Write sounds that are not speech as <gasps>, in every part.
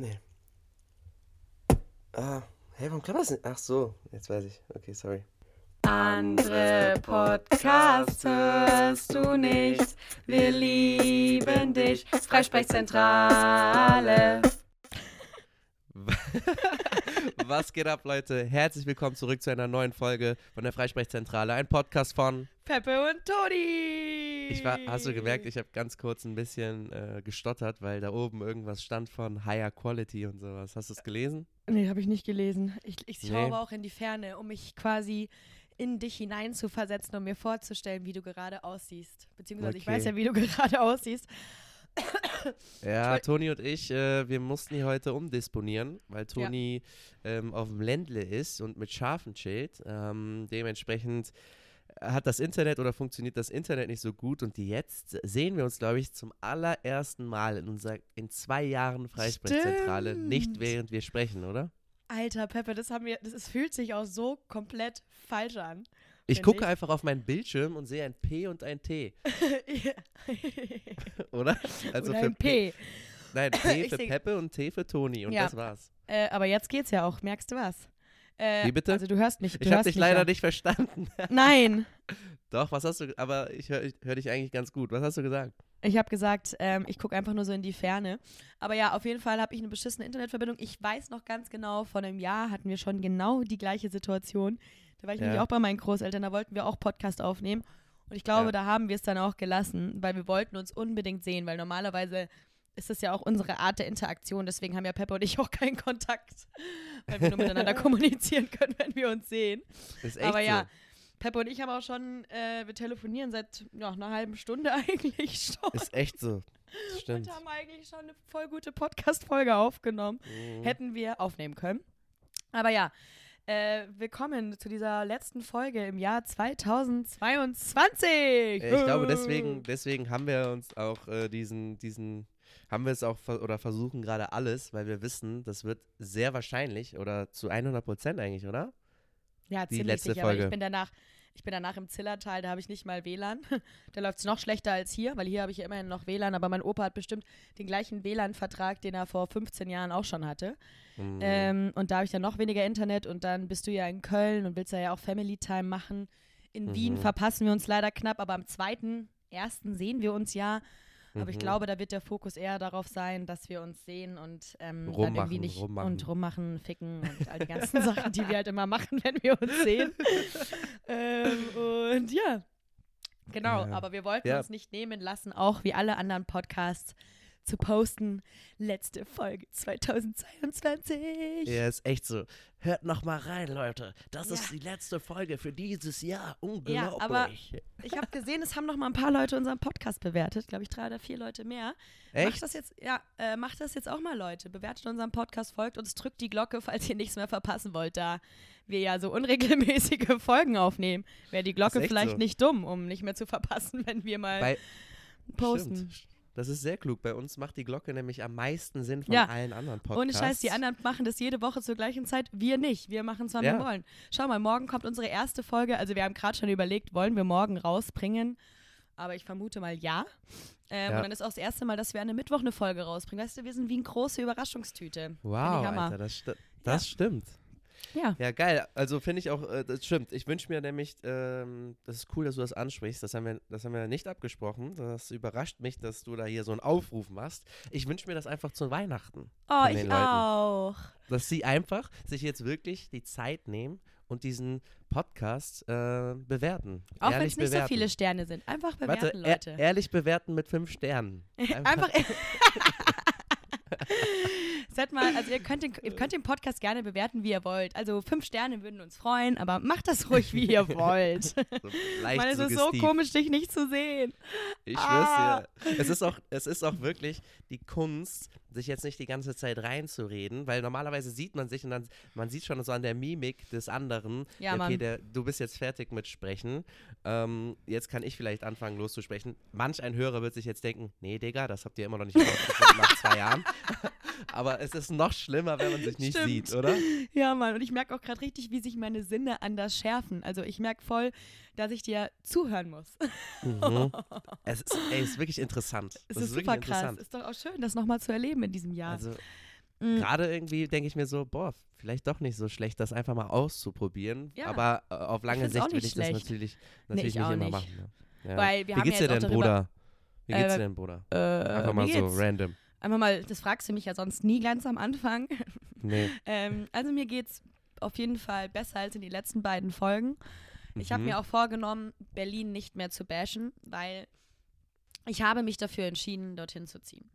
Nee. Ah, hey, warum klappt das nicht? Ach so, jetzt weiß ich. Okay, sorry. Andere Podcasts hörst du nicht. Wir lieben dich. Freisprechzentrale. <laughs> <laughs> Was geht ab, Leute? Herzlich willkommen zurück zu einer neuen Folge von der Freisprechzentrale. Ein Podcast von Peppe und Toni. Ich war, hast du gemerkt, ich habe ganz kurz ein bisschen äh, gestottert, weil da oben irgendwas stand von Higher Quality und sowas. Hast du es gelesen? Nee, habe ich nicht gelesen. Ich, ich schaue Nee. auch in die Ferne, um mich quasi in dich hinein zu versetzen, um mir vorzustellen, wie du gerade aussiehst. Beziehungsweise ich Okay. weiß ja, wie du <laughs> gerade aussiehst. Ja, Toni und ich, äh, wir mussten die heute umdisponieren, weil Toni ähm, auf dem Ländle ist und mit Schafen chillt. Ähm, dementsprechend hat das Internet oder funktioniert das Internet nicht so gut und jetzt sehen wir uns, glaube ich, zum allerersten Mal in, unserer, in zwei Jahren Freisprechzentrale, nicht Stimmt. während wir sprechen, oder? Alter, Peppe, das haben wir, das ist, fühlt sich auch so komplett falsch an. Ich gucke ich. einfach auf meinen Bildschirm und sehe ein P und ein T, <laughs> oder? Also Oder für ein P. Nein, <laughs> P für Peppe und T für Toni und Ja. das war's. Äh, aber jetzt geht's ja auch, merkst du was? Äh, Wie bitte? Also du hörst mich. Du Ich habe hörst dich leider ja. nicht verstanden. <laughs> Nein, Doch, was hast du, aber ich höre hör dich eigentlich ganz gut. Was hast du gesagt? ich habe gesagt, ähm, ich gucke einfach nur so in die Ferne. Aber ja, auf jeden Fall habe ich eine beschissene Internetverbindung. Ich weiß noch ganz genau, vor einem Jahr hatten wir schon genau die gleiche Situation. Da war ich Ja. nämlich auch bei meinen Großeltern, da wollten wir auch Podcast aufnehmen. Und ich glaube, Ja. da haben wir es dann auch gelassen, weil wir wollten uns unbedingt sehen, weil normalerweise ist das ja auch unsere Art der Interaktion. Deswegen haben ja Pepper und ich <laughs> auch keinen Kontakt, weil wir nur miteinander <laughs> kommunizieren können, wenn wir uns sehen. Ist echt Aber ja, so. Pepper und ich haben auch schon, äh, wir telefonieren seit ja, einer halben Stunde <laughs> eigentlich schon. Ist echt so. Das Stimmt. Und haben eigentlich schon eine voll gute Podcast-Folge aufgenommen. Mhm. Hätten wir aufnehmen können. Aber ja, äh, willkommen zu dieser letzten Folge im Jahr 2022. Ich glaube, deswegen, deswegen haben wir uns auch äh, diesen, diesen, haben wir es auch ver oder versuchen gerade alles, weil wir wissen, das wird sehr wahrscheinlich oder zu 100 Prozent eigentlich, oder? Ja, die ziemlich letzte sicher, Folge. ich bin danach, ich bin danach im Zillertal, da habe ich nicht mal WLAN. <laughs> da läuft es noch schlechter als hier, weil hier habe ich ja immerhin noch WLAN, aber mein Opa hat bestimmt den gleichen WLAN-Vertrag, den er vor 15 Jahren auch schon hatte. Mhm. Ähm, und da habe ich dann noch weniger Internet und dann bist du ja in Köln und willst ja auch Family Time machen. In Wien Mhm. verpassen wir uns leider knapp, aber am zweiten, ersten sehen wir uns ja. Aber ich Mhm. glaube, da wird der Fokus eher darauf sein, dass wir uns sehen und ähm, dann Rummachen, irgendwie nicht rummachen. und rummachen, ficken und all die <laughs> ganzen Sachen, die wir halt immer machen, wenn wir uns sehen. ähm, und ja, genau. Ja. Aber wir wollten Ja. uns nicht nehmen lassen, auch wie alle anderen Podcasts zu posten. Letzte Folge 2022. Ja, ist echt so. Hört noch mal rein, Leute. Das Ja. ist die letzte Folge für dieses Jahr. Ja, Unglaublich. aber ich habe gesehen, es haben noch mal ein paar Leute unseren Podcast bewertet. Glaube ich, drei oder vier Leute mehr. Macht echt? das jetzt, ja, äh, macht das jetzt auch mal, Leute. Bewertet unseren Podcast, folgt uns, drückt die Glocke, falls ihr nichts mehr verpassen wollt, da wir ja so unregelmäßige <laughs> Folgen aufnehmen. Wäre die Glocke vielleicht so. nicht dumm, um nicht mehr zu verpassen, wenn wir mal Bei, posten. Stimmt. Das ist sehr klug. Bei uns macht die Glocke nämlich am meisten Sinn von Ja. allen anderen Podcasts. Ohne Scheiß, die anderen machen das jede Woche zur gleichen Zeit. Wir nicht. Wir machen es, wann Ja. wir wollen. Schau mal, morgen kommt unsere erste Folge. Also wir haben gerade schon überlegt, wollen wir morgen rausbringen? Aber ich vermute mal ja. Ähm, Ja. Und dann ist auch das erste Mal, dass wir an einem Mittwoch eine Folge rausbringen. Weißt du, wir sind wie eine große Überraschungstüte. Wow. Alter, das, sti das stimmt. Ja. Ja, geil. Also finde ich auch, äh, das stimmt. Ich wünsche mir nämlich, ähm, das ist cool, dass du das ansprichst. Das haben, wir, das haben wir nicht abgesprochen. Das überrascht mich, dass du da hier so einen Aufruf machst. Ich wünsche mir das einfach zu Weihnachten. Oh, ich Leuten. auch. Dass sie einfach sich jetzt wirklich die Zeit nehmen und diesen Podcast äh, bewerten. Auch wenn es nicht bewerten. so viele Sterne sind. Einfach bewerten, Warte, Leute. ehr- ehrlich bewerten mit fünf Sternen. <laughs> Einfach. <laughs> Seid mal, also ihr könnt, den, ihr könnt den Podcast gerne bewerten, wie ihr wollt. Also fünf Sterne würden uns freuen, aber macht das ruhig, wie ihr <laughs> wollt. so Weil es ist so komisch, dich nicht zu sehen. Ich Ah. schwör's dir. Es ist, auch, es ist auch wirklich die Kunst, sich jetzt nicht die ganze Zeit reinzureden, weil normalerweise sieht man sich und dann, man sieht schon so an der Mimik des anderen, Ja, okay, der, du bist jetzt fertig mit Sprechen, ähm, jetzt kann ich vielleicht anfangen loszusprechen. Manch ein Hörer wird sich jetzt denken, nee, Digga, das habt ihr immer noch nicht <laughs> rausgefunden nach zwei Jahren. Aber es ist noch schlimmer, wenn man sich nicht Stimmt. sieht, oder? Ja, Mann. Und ich merke auch gerade richtig, wie sich meine Sinne anders schärfen. Also ich merke voll, dass ich dir zuhören muss. Mhm. Es ist, ey, es ist wirklich interessant. Es Das ist wirklich super krass. interessant. Ist doch auch schön, das nochmal zu erleben in diesem Jahr. Also, Mm. gerade irgendwie denke ich mir so, boah, vielleicht doch nicht so schlecht, das einfach mal auszuprobieren. Ja. Aber äh, auf lange Sicht will ich das schlecht. natürlich, Nee, natürlich ich auch nicht immer nicht. machen. Ne? Ja. Weil wir Wie haben geht's dir denn, Bruder? Wie geht's Äh, dir denn, Bruder? Äh, Einfach mal so random. Einfach mal, das fragst du mich ja sonst nie ganz am Anfang. Nee. <laughs> ähm, also mir geht's auf jeden Fall besser als in die letzten beiden Folgen. Ich habe Mhm. mir auch vorgenommen, Berlin nicht mehr zu bashen, weil ich habe mich dafür entschieden, dorthin zu ziehen.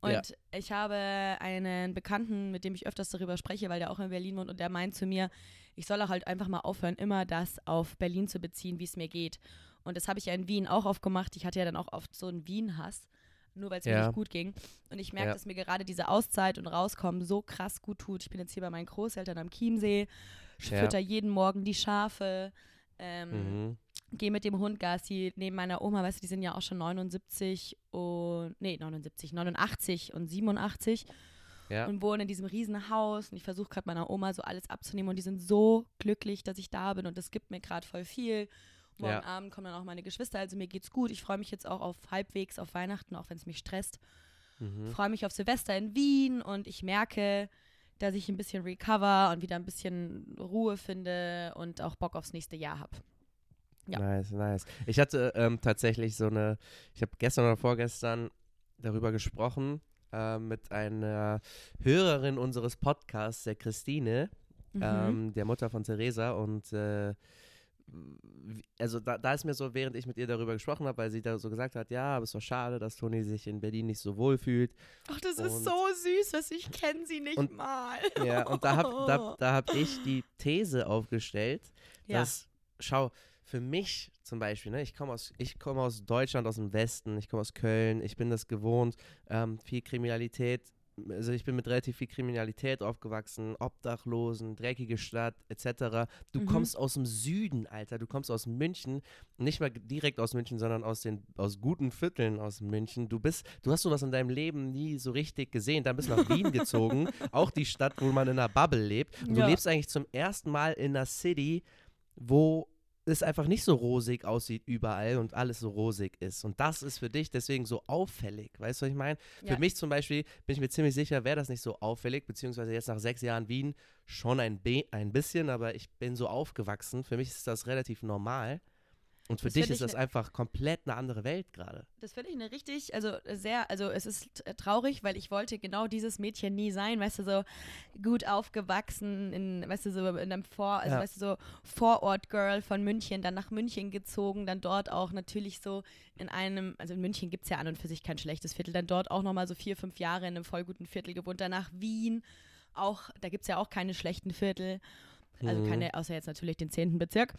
Und Ja. ich habe einen Bekannten, mit dem ich öfters darüber spreche, weil der auch in Berlin wohnt und der meint zu mir, ich soll auch halt einfach mal aufhören, immer das auf Berlin zu beziehen, wie es mir geht. Und das habe ich ja in Wien auch aufgemacht. Ich hatte ja dann auch oft so einen Wien-Hass, nur weil es mir Ja. nicht gut ging. Und ich merke, Ja. dass mir gerade diese Auszeit und Rauskommen so krass gut tut. Ich bin jetzt hier bei meinen Großeltern am Chiemsee, Ja. fütter jeden Morgen die Schafe, ähm, Mhm. gehe mit dem Hund Gassi neben meiner Oma, weißt du, die sind ja auch schon 79 und, nee, 79, 89 und 87 Ja. und wohnen in diesem riesen Haus und ich versuche gerade meiner Oma so alles abzunehmen und die sind so glücklich, dass ich da bin und das gibt mir gerade voll viel. Morgen Ja. Abend kommen dann auch meine Geschwister, also mir geht's gut. Ich freue mich jetzt auch auf halbwegs auf Weihnachten, auch wenn es mich stresst. Mhm. Freue mich auf Silvester in Wien und ich merke, dass ich ein bisschen recover und wieder ein bisschen Ruhe finde und auch Bock aufs nächste Jahr habe. Ja. Nice, nice. Ich hatte ähm, tatsächlich so eine, ich habe gestern oder vorgestern darüber gesprochen äh, mit einer Hörerin unseres Podcasts, der Christine, Mhm. ähm, der Mutter von Theresa. Und äh, also da, da ist mir so, während ich mit ihr darüber gesprochen habe, weil sie da so gesagt hat, ja, aber es ist doch schade, dass Toni sich in Berlin nicht so wohl fühlt. Ach, das Und- ist so süß, dass ich kenne sie nicht Und- mal. Ja, und da habe da, <laughs> da hab ich die These aufgestellt, Ja. dass, schau, für mich zum Beispiel, ne, ich komme aus, ich komme aus Deutschland, aus dem Westen, ich komme aus Köln, ich bin das gewohnt, ähm, viel Kriminalität, also ich bin mit relativ viel Kriminalität aufgewachsen, Obdachlosen, dreckige Stadt, etc. Du Mhm. kommst aus dem Süden, Alter, du kommst aus München, nicht mal direkt aus München, sondern aus den aus guten Vierteln aus München. Du bist, du hast sowas in deinem Leben nie so richtig gesehen. Dann bist du nach Wien <laughs> gezogen, auch die Stadt, wo man in einer Bubble lebt. Und Ja. du lebst eigentlich zum ersten Mal in einer City, wo es einfach nicht so rosig aussieht überall und alles so rosig ist. Und das ist für dich deswegen so auffällig. Weißt du, was ich meine? Ja. Für mich zum Beispiel bin ich mir ziemlich sicher, wäre das nicht so auffällig, beziehungsweise jetzt nach sechs Jahren Wien schon ein, ein bisschen, aber ich bin so aufgewachsen. Für mich ist das relativ normal. Und für Das dich ist das ne- einfach komplett eine andere Welt gerade. Das finde ich eine richtig, also sehr, also es ist äh, traurig, weil ich wollte genau dieses Mädchen nie sein, weißt du, so gut aufgewachsen in, weißt du, so in einem Vor, also Ja. weißt du, so Vorort-Girl von München, dann nach München gezogen, dann dort auch natürlich so in einem, also in München gibt es ja an und für sich kein schlechtes Viertel, dann dort auch nochmal so vier, fünf Jahre in einem voll guten Viertel gewohnt, danach Wien, auch, da gibt es ja auch keine schlechten Viertel. Also Mhm. keine, außer jetzt natürlich den zehnten Bezirk.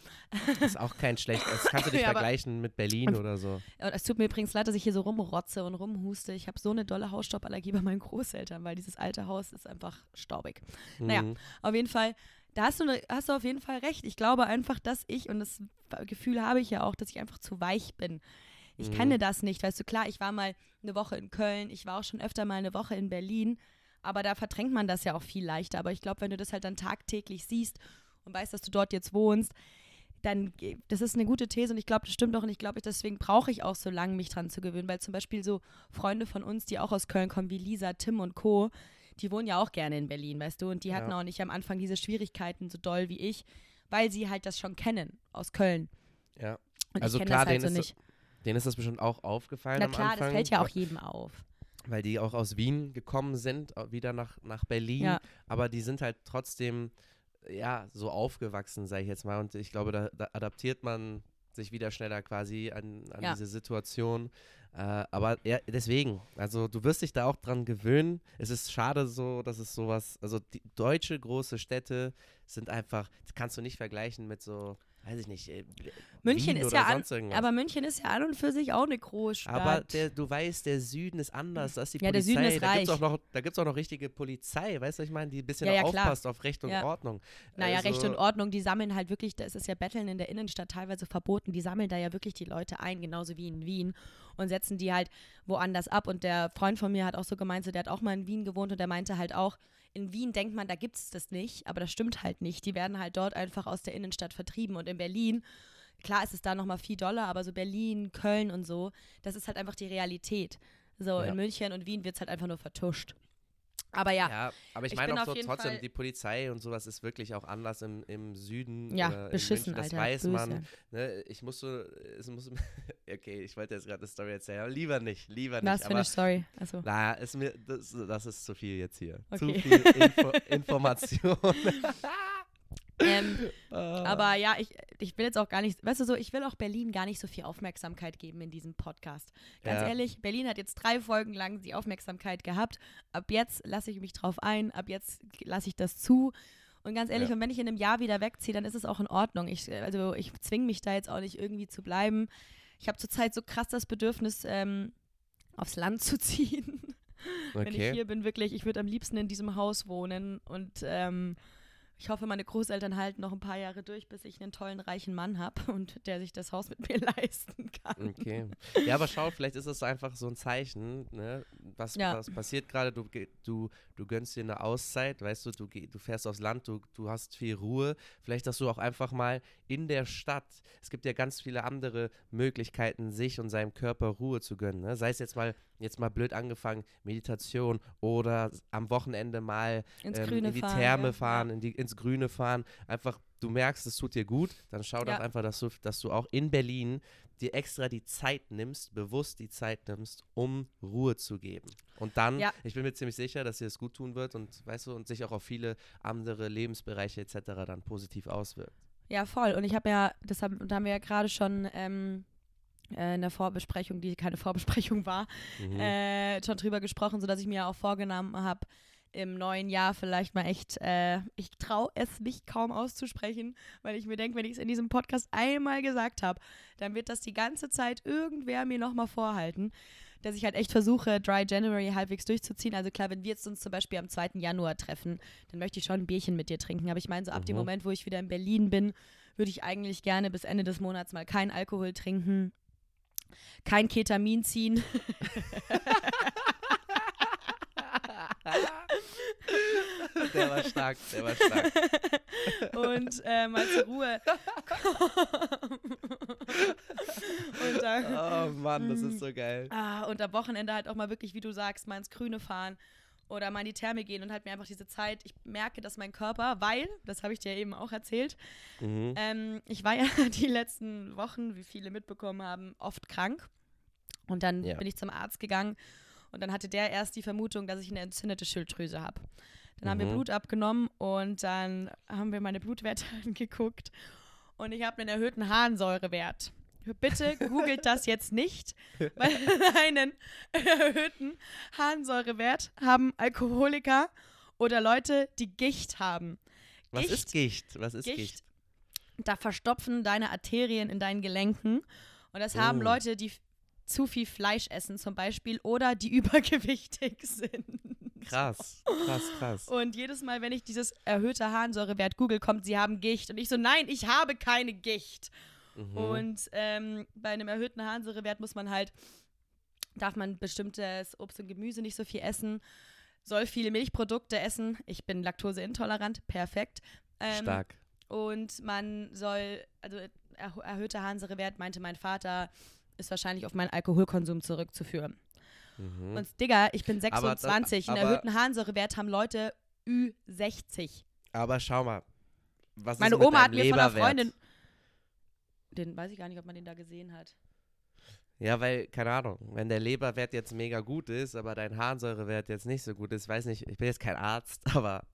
Das ist auch kein schlecht. Das kannst du nicht <laughs> Ja, vergleichen mit Berlin Und- oder so. Und es tut mir übrigens leid, dass ich hier so rumrotze und rumhuste. Ich habe so eine dolle Hausstauballergie bei meinen Großeltern, weil dieses alte Haus ist einfach staubig. Naja. Mhm. Auf jeden Fall, da hast du, ne- hast du auf jeden Fall recht. Ich glaube einfach, dass ich, und das Gefühl habe ich ja auch, dass ich einfach zu weich bin. Ich Mhm. kenne das nicht, weißt du, klar, ich war mal eine Woche in Köln, ich war auch schon öfter mal eine Woche in Berlin, aber da verdrängt man das ja auch viel leichter. Aber ich glaube, wenn du das halt dann tagtäglich siehst und weißt, dass du dort jetzt wohnst, dann, ge- das ist eine gute These und ich glaube, das stimmt auch und ich glaube, deswegen brauche ich auch so lange, mich dran zu gewöhnen, weil zum Beispiel so Freunde von uns, die auch aus Köln kommen, wie Lisa, Tim und Co., die wohnen ja auch gerne in Berlin, weißt du, und die hatten Ja. auch nicht am Anfang diese Schwierigkeiten so doll wie ich, weil sie halt das schon kennen aus Köln. Ja. Und Also klar, das halt so denen ist nicht. Denen ist das bestimmt auch aufgefallen Na klar, das fällt ja auch jedem auf. weil die auch aus Wien gekommen sind, wieder nach, nach Berlin. Ja. Aber die sind halt trotzdem, ja, so aufgewachsen, sage ich jetzt mal. Und ich glaube, da, da adaptiert man sich wieder schneller quasi an, an Ja. diese Situation. Äh, aber ja, deswegen, also du wirst dich da auch dran gewöhnen. Es ist schade so, dass es sowas, also die deutsche große Städte sind einfach, das kannst du nicht vergleichen mit so, weiß ich nicht, äh, München Wien ist ja an, aber München ist ja an und für sich auch eine Großstadt. Aber der, du weißt, der Süden ist anders. Da ist die Ja, der Polizei. Süden ist da gibt's auch noch, da gibt es auch noch richtige Polizei, weißt du, was ich meine, die ein bisschen Ja, ja, klar. aufpasst auf Recht und. Ordnung. Naja, Also, Recht und Ordnung, die sammeln halt wirklich, das ist ja Betteln in der Innenstadt teilweise verboten, die sammeln da ja wirklich die Leute ein, genauso wie in Wien und setzen die halt woanders ab. Und der Freund von mir hat auch so gemeint, so, der hat auch mal in Wien gewohnt und der meinte halt auch, in Wien denkt man, da gibt es das nicht, aber das stimmt halt nicht. Die werden halt dort einfach aus der Innenstadt vertrieben. Und in Berlin, klar ist es da nochmal viel doller, aber so Berlin, Köln und so, das ist halt einfach die Realität. So, Ja. in München und Wien wird es halt einfach nur vertuscht. Aber ja. Ja, aber ich, Ich meine auch so, trotzdem, Fall- die Polizei und sowas ist wirklich auch anders im, im Süden. Ja, beschissen, München, das Alter. weiß Böse. man. Ne? Ich muss so, es muss, <laughs> okay, ich wollte jetzt gerade eine Story erzählen, aber lieber nicht, lieber nicht. Was für eine Story. Also, naja, ist mir, das, das ist zu viel jetzt hier. Zu Okay. viel Info, <laughs> Information. <laughs> ähm, <laughs> Ah. aber ja, ich, ich will jetzt auch gar nicht, weißt du so, ich will auch Berlin gar nicht so viel Aufmerksamkeit geben in diesem Podcast. Ganz Ja. ehrlich, Berlin hat jetzt drei Folgen lang die Aufmerksamkeit gehabt. Ab jetzt lasse ich mich drauf ein, ab jetzt lasse ich das zu. Und ganz ehrlich, Ja. und wenn ich in einem Jahr wieder wegziehe, dann ist es auch in Ordnung. Ich, also ich zwinge mich da jetzt auch nicht irgendwie zu bleiben. Ich habe zurzeit so krass das Bedürfnis, ähm, aufs Land zu <laughs> ziehen. Wenn ich Okay. hier bin, wirklich, ich würde am liebsten in diesem Haus wohnen und ähm, ich hoffe, meine Großeltern halten noch ein paar Jahre durch, bis ich einen tollen, reichen Mann habe <laughs> und der sich das Haus mit mir <laughs> leisten kann. Okay. Ja, aber schau, vielleicht ist es einfach so ein Zeichen, ne? Was, Ja. was passiert gerade? Du, du, du gönnst dir eine Auszeit, weißt du, du, du fährst aufs Land, du, du hast viel Ruhe. Vielleicht, dass du auch einfach mal in der Stadt, es gibt ja ganz viele andere Möglichkeiten, sich und seinem Körper Ruhe zu gönnen. Ne? Sei es jetzt mal, jetzt mal blöd angefangen, Meditation oder am Wochenende mal ähm, in die fahren. Therme ja. fahren, in die, ins Grüne fahren. Einfach, du merkst, es tut dir gut, dann schau Ja. doch einfach, dass du, dass du auch in Berlin dir extra die Zeit nimmst, bewusst die Zeit nimmst, um Ruhe zu geben. Und dann, Ja. ich bin mir ziemlich sicher, dass dir das gut tun wird und weißt du, und sich auch auf viele andere Lebensbereiche etc. dann positiv auswirkt. Ja, voll. Und ich habe ja, das haben, da haben wir ja gerade schon ähm, äh, in der Vorbesprechung, die keine <laughs> Vorbesprechung war, Mhm. äh, schon drüber gesprochen, sodass ich mir auch vorgenommen habe, im neuen Jahr vielleicht mal echt, äh, ich traue es mich kaum auszusprechen, weil ich mir denke, wenn ich es in diesem Podcast einmal gesagt habe, dann wird das die ganze Zeit irgendwer mir nochmal vorhalten, dass ich halt echt versuche, Dry January halbwegs durchzuziehen. Also klar, wenn wir jetzt uns zum Beispiel am 2. Januar treffen, dann möchte ich schon ein Bierchen mit dir trinken. Aber ich meine, so ab dem Mhm. Moment, wo ich wieder in Berlin bin, würde ich eigentlich gerne bis Ende des Monats mal keinen Alkohol trinken, kein Ketamin ziehen. <laughs> der war stark, der war stark. und äh, mal zur Ruhe und, dann, Oh Mann, das ist so geil. ah, und am Wochenende halt auch mal wirklich, wie du sagst, mal ins Grüne fahren oder mal in die Therme gehen und halt mir einfach diese Zeit, ich merke, dass mein Körper, weil, das habe ich dir eben auch erzählt, Mhm. ähm, ich war ja <laughs> die letzten Wochen, wie viele mitbekommen haben, oft krank. Und dann Ja. bin ich zum Arzt gegangen und dann hatte der erst die Vermutung, dass ich eine entzündete Schilddrüse habe. Dann haben wir Mhm. Blut abgenommen und dann haben wir meine Blutwerte <laughs> angeguckt und ich habe einen erhöhten Harnsäurewert. Bitte googelt das jetzt nicht, weil <laughs> einen erhöhten Harnsäurewert haben Alkoholiker oder Leute, die Gicht haben. Was ist Gicht? Was ist Gicht? Gicht. Da verstopfen deine Arterien in deinen Gelenken. Und das haben Oh. Leute, die zu viel Fleisch essen zum Beispiel oder die <laughs> übergewichtig sind. Krass, krass, krass. Und jedes Mal, wenn ich dieses erhöhte Harnsäurewert google, kommt, sie haben Gicht. Und ich so, nein, ich habe keine Gicht. Mhm. Und ähm, bei einem erhöhten Harnsäurewert muss man halt, darf man bestimmtes Obst und Gemüse nicht so viel essen, soll viele Milchprodukte essen. Ich bin laktoseintolerant, perfekt. Ähm, Stark. Und man soll, also erho- erhöhter Harnsäurewert, meinte mein Vater, ist wahrscheinlich auf meinen Alkoholkonsum zurückzuführen. Mhm. Und Digga, ich bin Aber da- 26, einen aber- erhöhten Harnsäurewert haben Leute Ü60. Aber schau mal. Was Meine ist mit Oma hat mir von einer? Freundin, den weiß ich gar nicht, ob man den da gesehen hat. Ja, weil, keine Ahnung, wenn der Leberwert jetzt mega gut ist, aber dein Harnsäurewert jetzt nicht so gut ist, weiß nicht, ich bin jetzt kein Arzt, <laughs> aber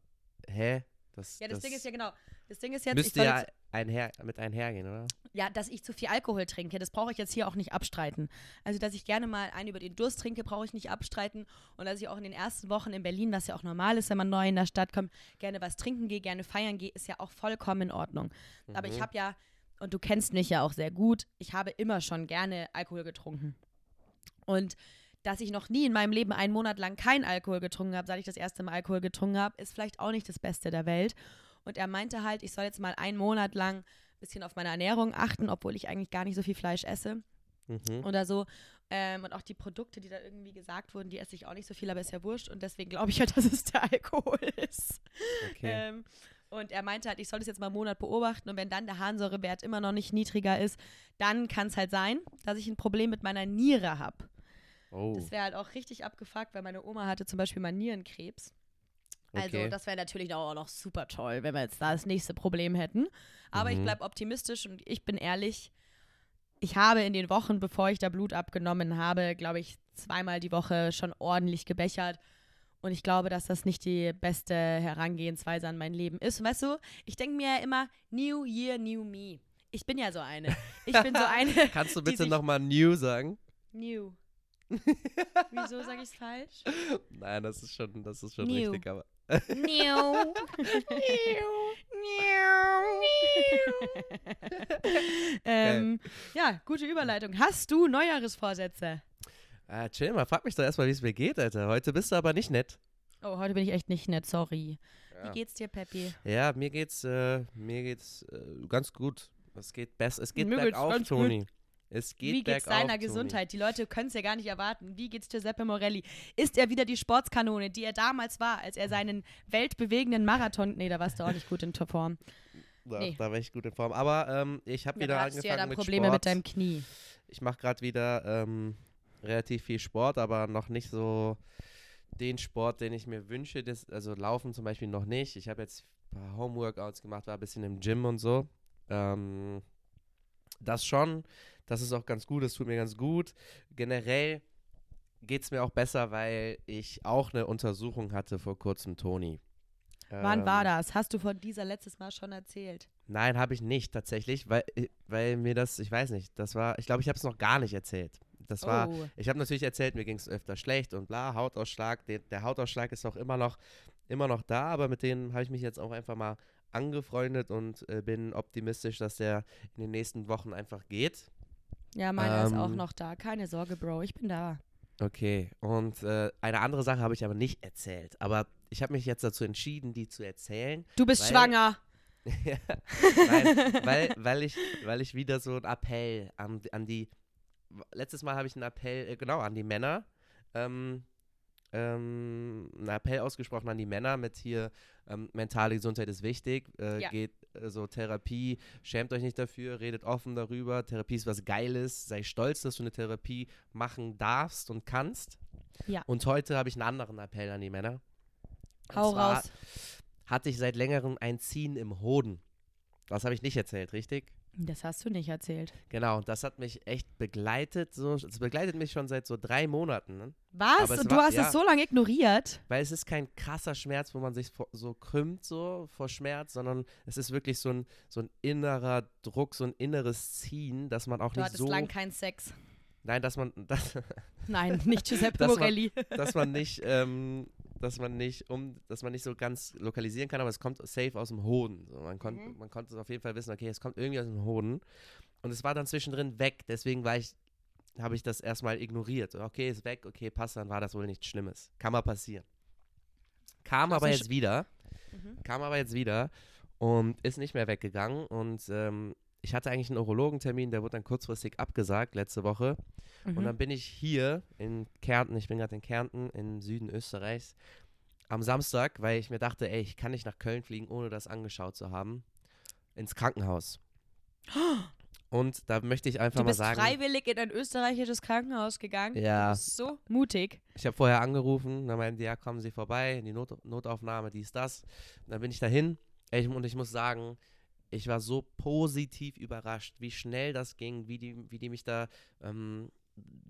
hä? Das, Ja, das, Ding ist ja genau. Das Ding ist jetzt, müsste ja einher, mit einhergehen, oder? Ja, dass ich zu viel Alkohol trinke, das brauche ich jetzt hier auch nicht abstreiten. Also, dass ich gerne mal einen über den Durst trinke, brauche ich nicht abstreiten. Und dass ich auch in den ersten Wochen in Berlin, was ja auch normal ist, wenn man neu in der Stadt kommt, gerne was trinken gehe, gerne feiern gehe, ist ja auch vollkommen in Ordnung. Aber ich Mhm. habe ja, und du kennst mich ja auch sehr gut, ich habe immer schon gerne Alkohol getrunken. Und dass ich noch nie in meinem Leben einen Monat lang keinen Alkohol getrunken habe, seit ich das erste Mal Alkohol getrunken habe, ist vielleicht auch nicht das Beste der Welt. Und er meinte halt, ich soll jetzt mal einen Monat lang ein bisschen auf meine Ernährung achten, obwohl ich eigentlich gar nicht so viel Fleisch esse Mhm. oder so. Ähm, und auch die Produkte, die da irgendwie gesagt wurden, die esse ich auch nicht so viel, aber ist ja wurscht. Und deswegen glaube ich halt, <laughs> dass es der Alkohol ist. Okay. Ähm, und er meinte halt, ich soll das jetzt mal einen Monat beobachten und wenn dann der Harnsäurewert immer noch nicht niedriger ist, dann kann es halt sein, dass ich ein Problem mit meiner Niere habe. oh. Das wäre halt auch richtig abgefuckt, weil meine Oma hatte zum Beispiel mal Nierenkrebs. Also Okay. das wäre natürlich auch noch super toll, wenn wir jetzt da das nächste Problem hätten. Aber ich Mhm. bleibe optimistisch und ich bin ehrlich, ich habe in den Wochen, bevor ich da Blut abgenommen habe, glaube ich, zweimal die Woche schon ordentlich gebechert. Und ich glaube, dass das nicht die beste Herangehensweise an mein Leben ist. Und weißt du, ich denke mir ja immer, New Year, New Me. Ich bin ja so eine. Ich bin so eine. <laughs> Kannst du bitte nochmal New sagen? New. <laughs> Wieso sage ich es falsch? Nein, das ist schon, das ist schon New. richtig, aber. <laughs> New. ähm, ja, gute Überleitung. Hast du Neujahresvorsätze? Ah, chill mal, frag mich doch erstmal, wie es mir geht, Alter. Heute bist du aber nicht nett. Oh, heute bin ich echt nicht nett, sorry. Ja. Wie geht's dir, Peppi? Ja, mir geht's, äh, mir geht's äh, ganz gut. Es geht besser. Es geht Mir bergauf, Toni. Es geht Wie geht's deiner Toni. Gesundheit? Die Leute können es ja gar nicht erwarten. Wie geht's Giuseppe Morelli? Ist er wieder die Sportskanone, die er damals war, als er seinen weltbewegenden Marathon. Nee, da warst du auch nicht gut in Form. Doch, Nee. Da war ich gut in Form. Aber ähm, ich habe Ja, wieder da hattest du ja angefangen da mit Probleme Sport. mit deinem Knie. Ich mache gerade wieder ähm, relativ viel Sport, aber noch nicht so den Sport, den ich mir wünsche. Das, also Laufen zum Beispiel noch nicht. Ich habe jetzt ein paar Homeworkouts gemacht, war ein bisschen im Gym und so. Ähm, das schon. Das ist auch ganz gut, das tut mir ganz gut. Generell geht es mir auch besser, weil ich auch eine Untersuchung hatte vor kurzem, Toni. Wann Ähm, war das? Hast du von dieser letztes Mal schon erzählt? Nein, habe ich nicht tatsächlich, weil, weil mir das, ich weiß nicht, das war, ich glaube, ich habe es noch gar nicht erzählt. Das war, oh. ich habe natürlich erzählt, mir ging es öfter schlecht und bla, Hautausschlag. Der, der Hautausschlag ist auch immer noch, immer noch da, aber mit denen habe ich mich jetzt auch einfach mal angefreundet und äh, bin optimistisch, dass der in den nächsten Wochen einfach geht. Ja, meiner ist auch ähm, noch da. Keine Sorge, Bro. Ich bin da. Okay, und äh, eine andere Sache habe ich aber nicht erzählt. Aber ich habe mich jetzt dazu entschieden, die zu erzählen. Du bist weil- schwanger. <laughs> Nein, weil, weil, ich, weil ich wieder so einen Appell an, an die. Letztes Mal habe ich einen Appell, äh, genau, an die Männer. Ähm, ähm, einen Appell ausgesprochen an die Männer mit hier ähm, mentale Gesundheit ist wichtig, äh, Ja. geht äh, so Therapie, schämt euch nicht dafür, redet offen darüber, Therapie ist was Geiles, sei stolz, dass du eine Therapie machen darfst und kannst. Ja. Und heute habe ich einen anderen Appell an die Männer. Und Hau raus. hatte ich seit längerem ein Ziehen im Hoden. Das habe ich nicht erzählt, richtig? Das hast du nicht erzählt. Genau, und das hat mich echt begleitet. So, es begleitet mich schon seit so drei Monaten. Ne? Was? Und du war- hast ja. es so lange ignoriert? Weil es ist kein krasser Schmerz, wo man sich so krümmt so vor Schmerz, sondern es ist wirklich so ein, so ein innerer Druck, so ein inneres Ziehen, dass man auch Du nicht hattest so. lang keinen Sex. Nein, dass man, <laughs> dass, Nein, nicht <laughs> Giuseppe Das war- Morelli. dass man nicht, ähm, dass man nicht um, dass man nicht so ganz lokalisieren kann, aber es kommt safe aus dem Hoden. So, man, konnt, Mhm. man konnte auf jeden Fall wissen, okay, es kommt irgendwie aus dem Hoden. Und es war dann zwischendrin weg, deswegen war ich, habe ich das erstmal ignoriert. Okay, ist weg, okay, passt, dann war das wohl nichts Schlimmes. Kann mal passieren. Kam aber jetzt wieder, Mhm. kam aber jetzt wieder und ist nicht mehr weggegangen. Und ähm, ich hatte eigentlich einen Urologentermin, der wurde dann kurzfristig abgesagt letzte Woche. Und Mhm. dann bin ich hier in Kärnten, ich bin gerade in Kärnten im Süden Österreichs, am Samstag, weil ich mir dachte, ey, ich kann nicht nach Köln fliegen, ohne das angeschaut zu haben, ins Krankenhaus. <gasps> Und da möchte ich einfach Du mal bist sagen, freiwillig in ein österreichisches Krankenhaus gegangen. Ja. Du bist so mutig. ich habe vorher angerufen, dann meinten die, ja, kommen Sie vorbei, in die Not Notaufnahme, dies, das. Und dann bin ich dahin ey, und ich muss sagen, ich war so positiv überrascht, wie schnell das ging, wie die, wie die mich da ähm,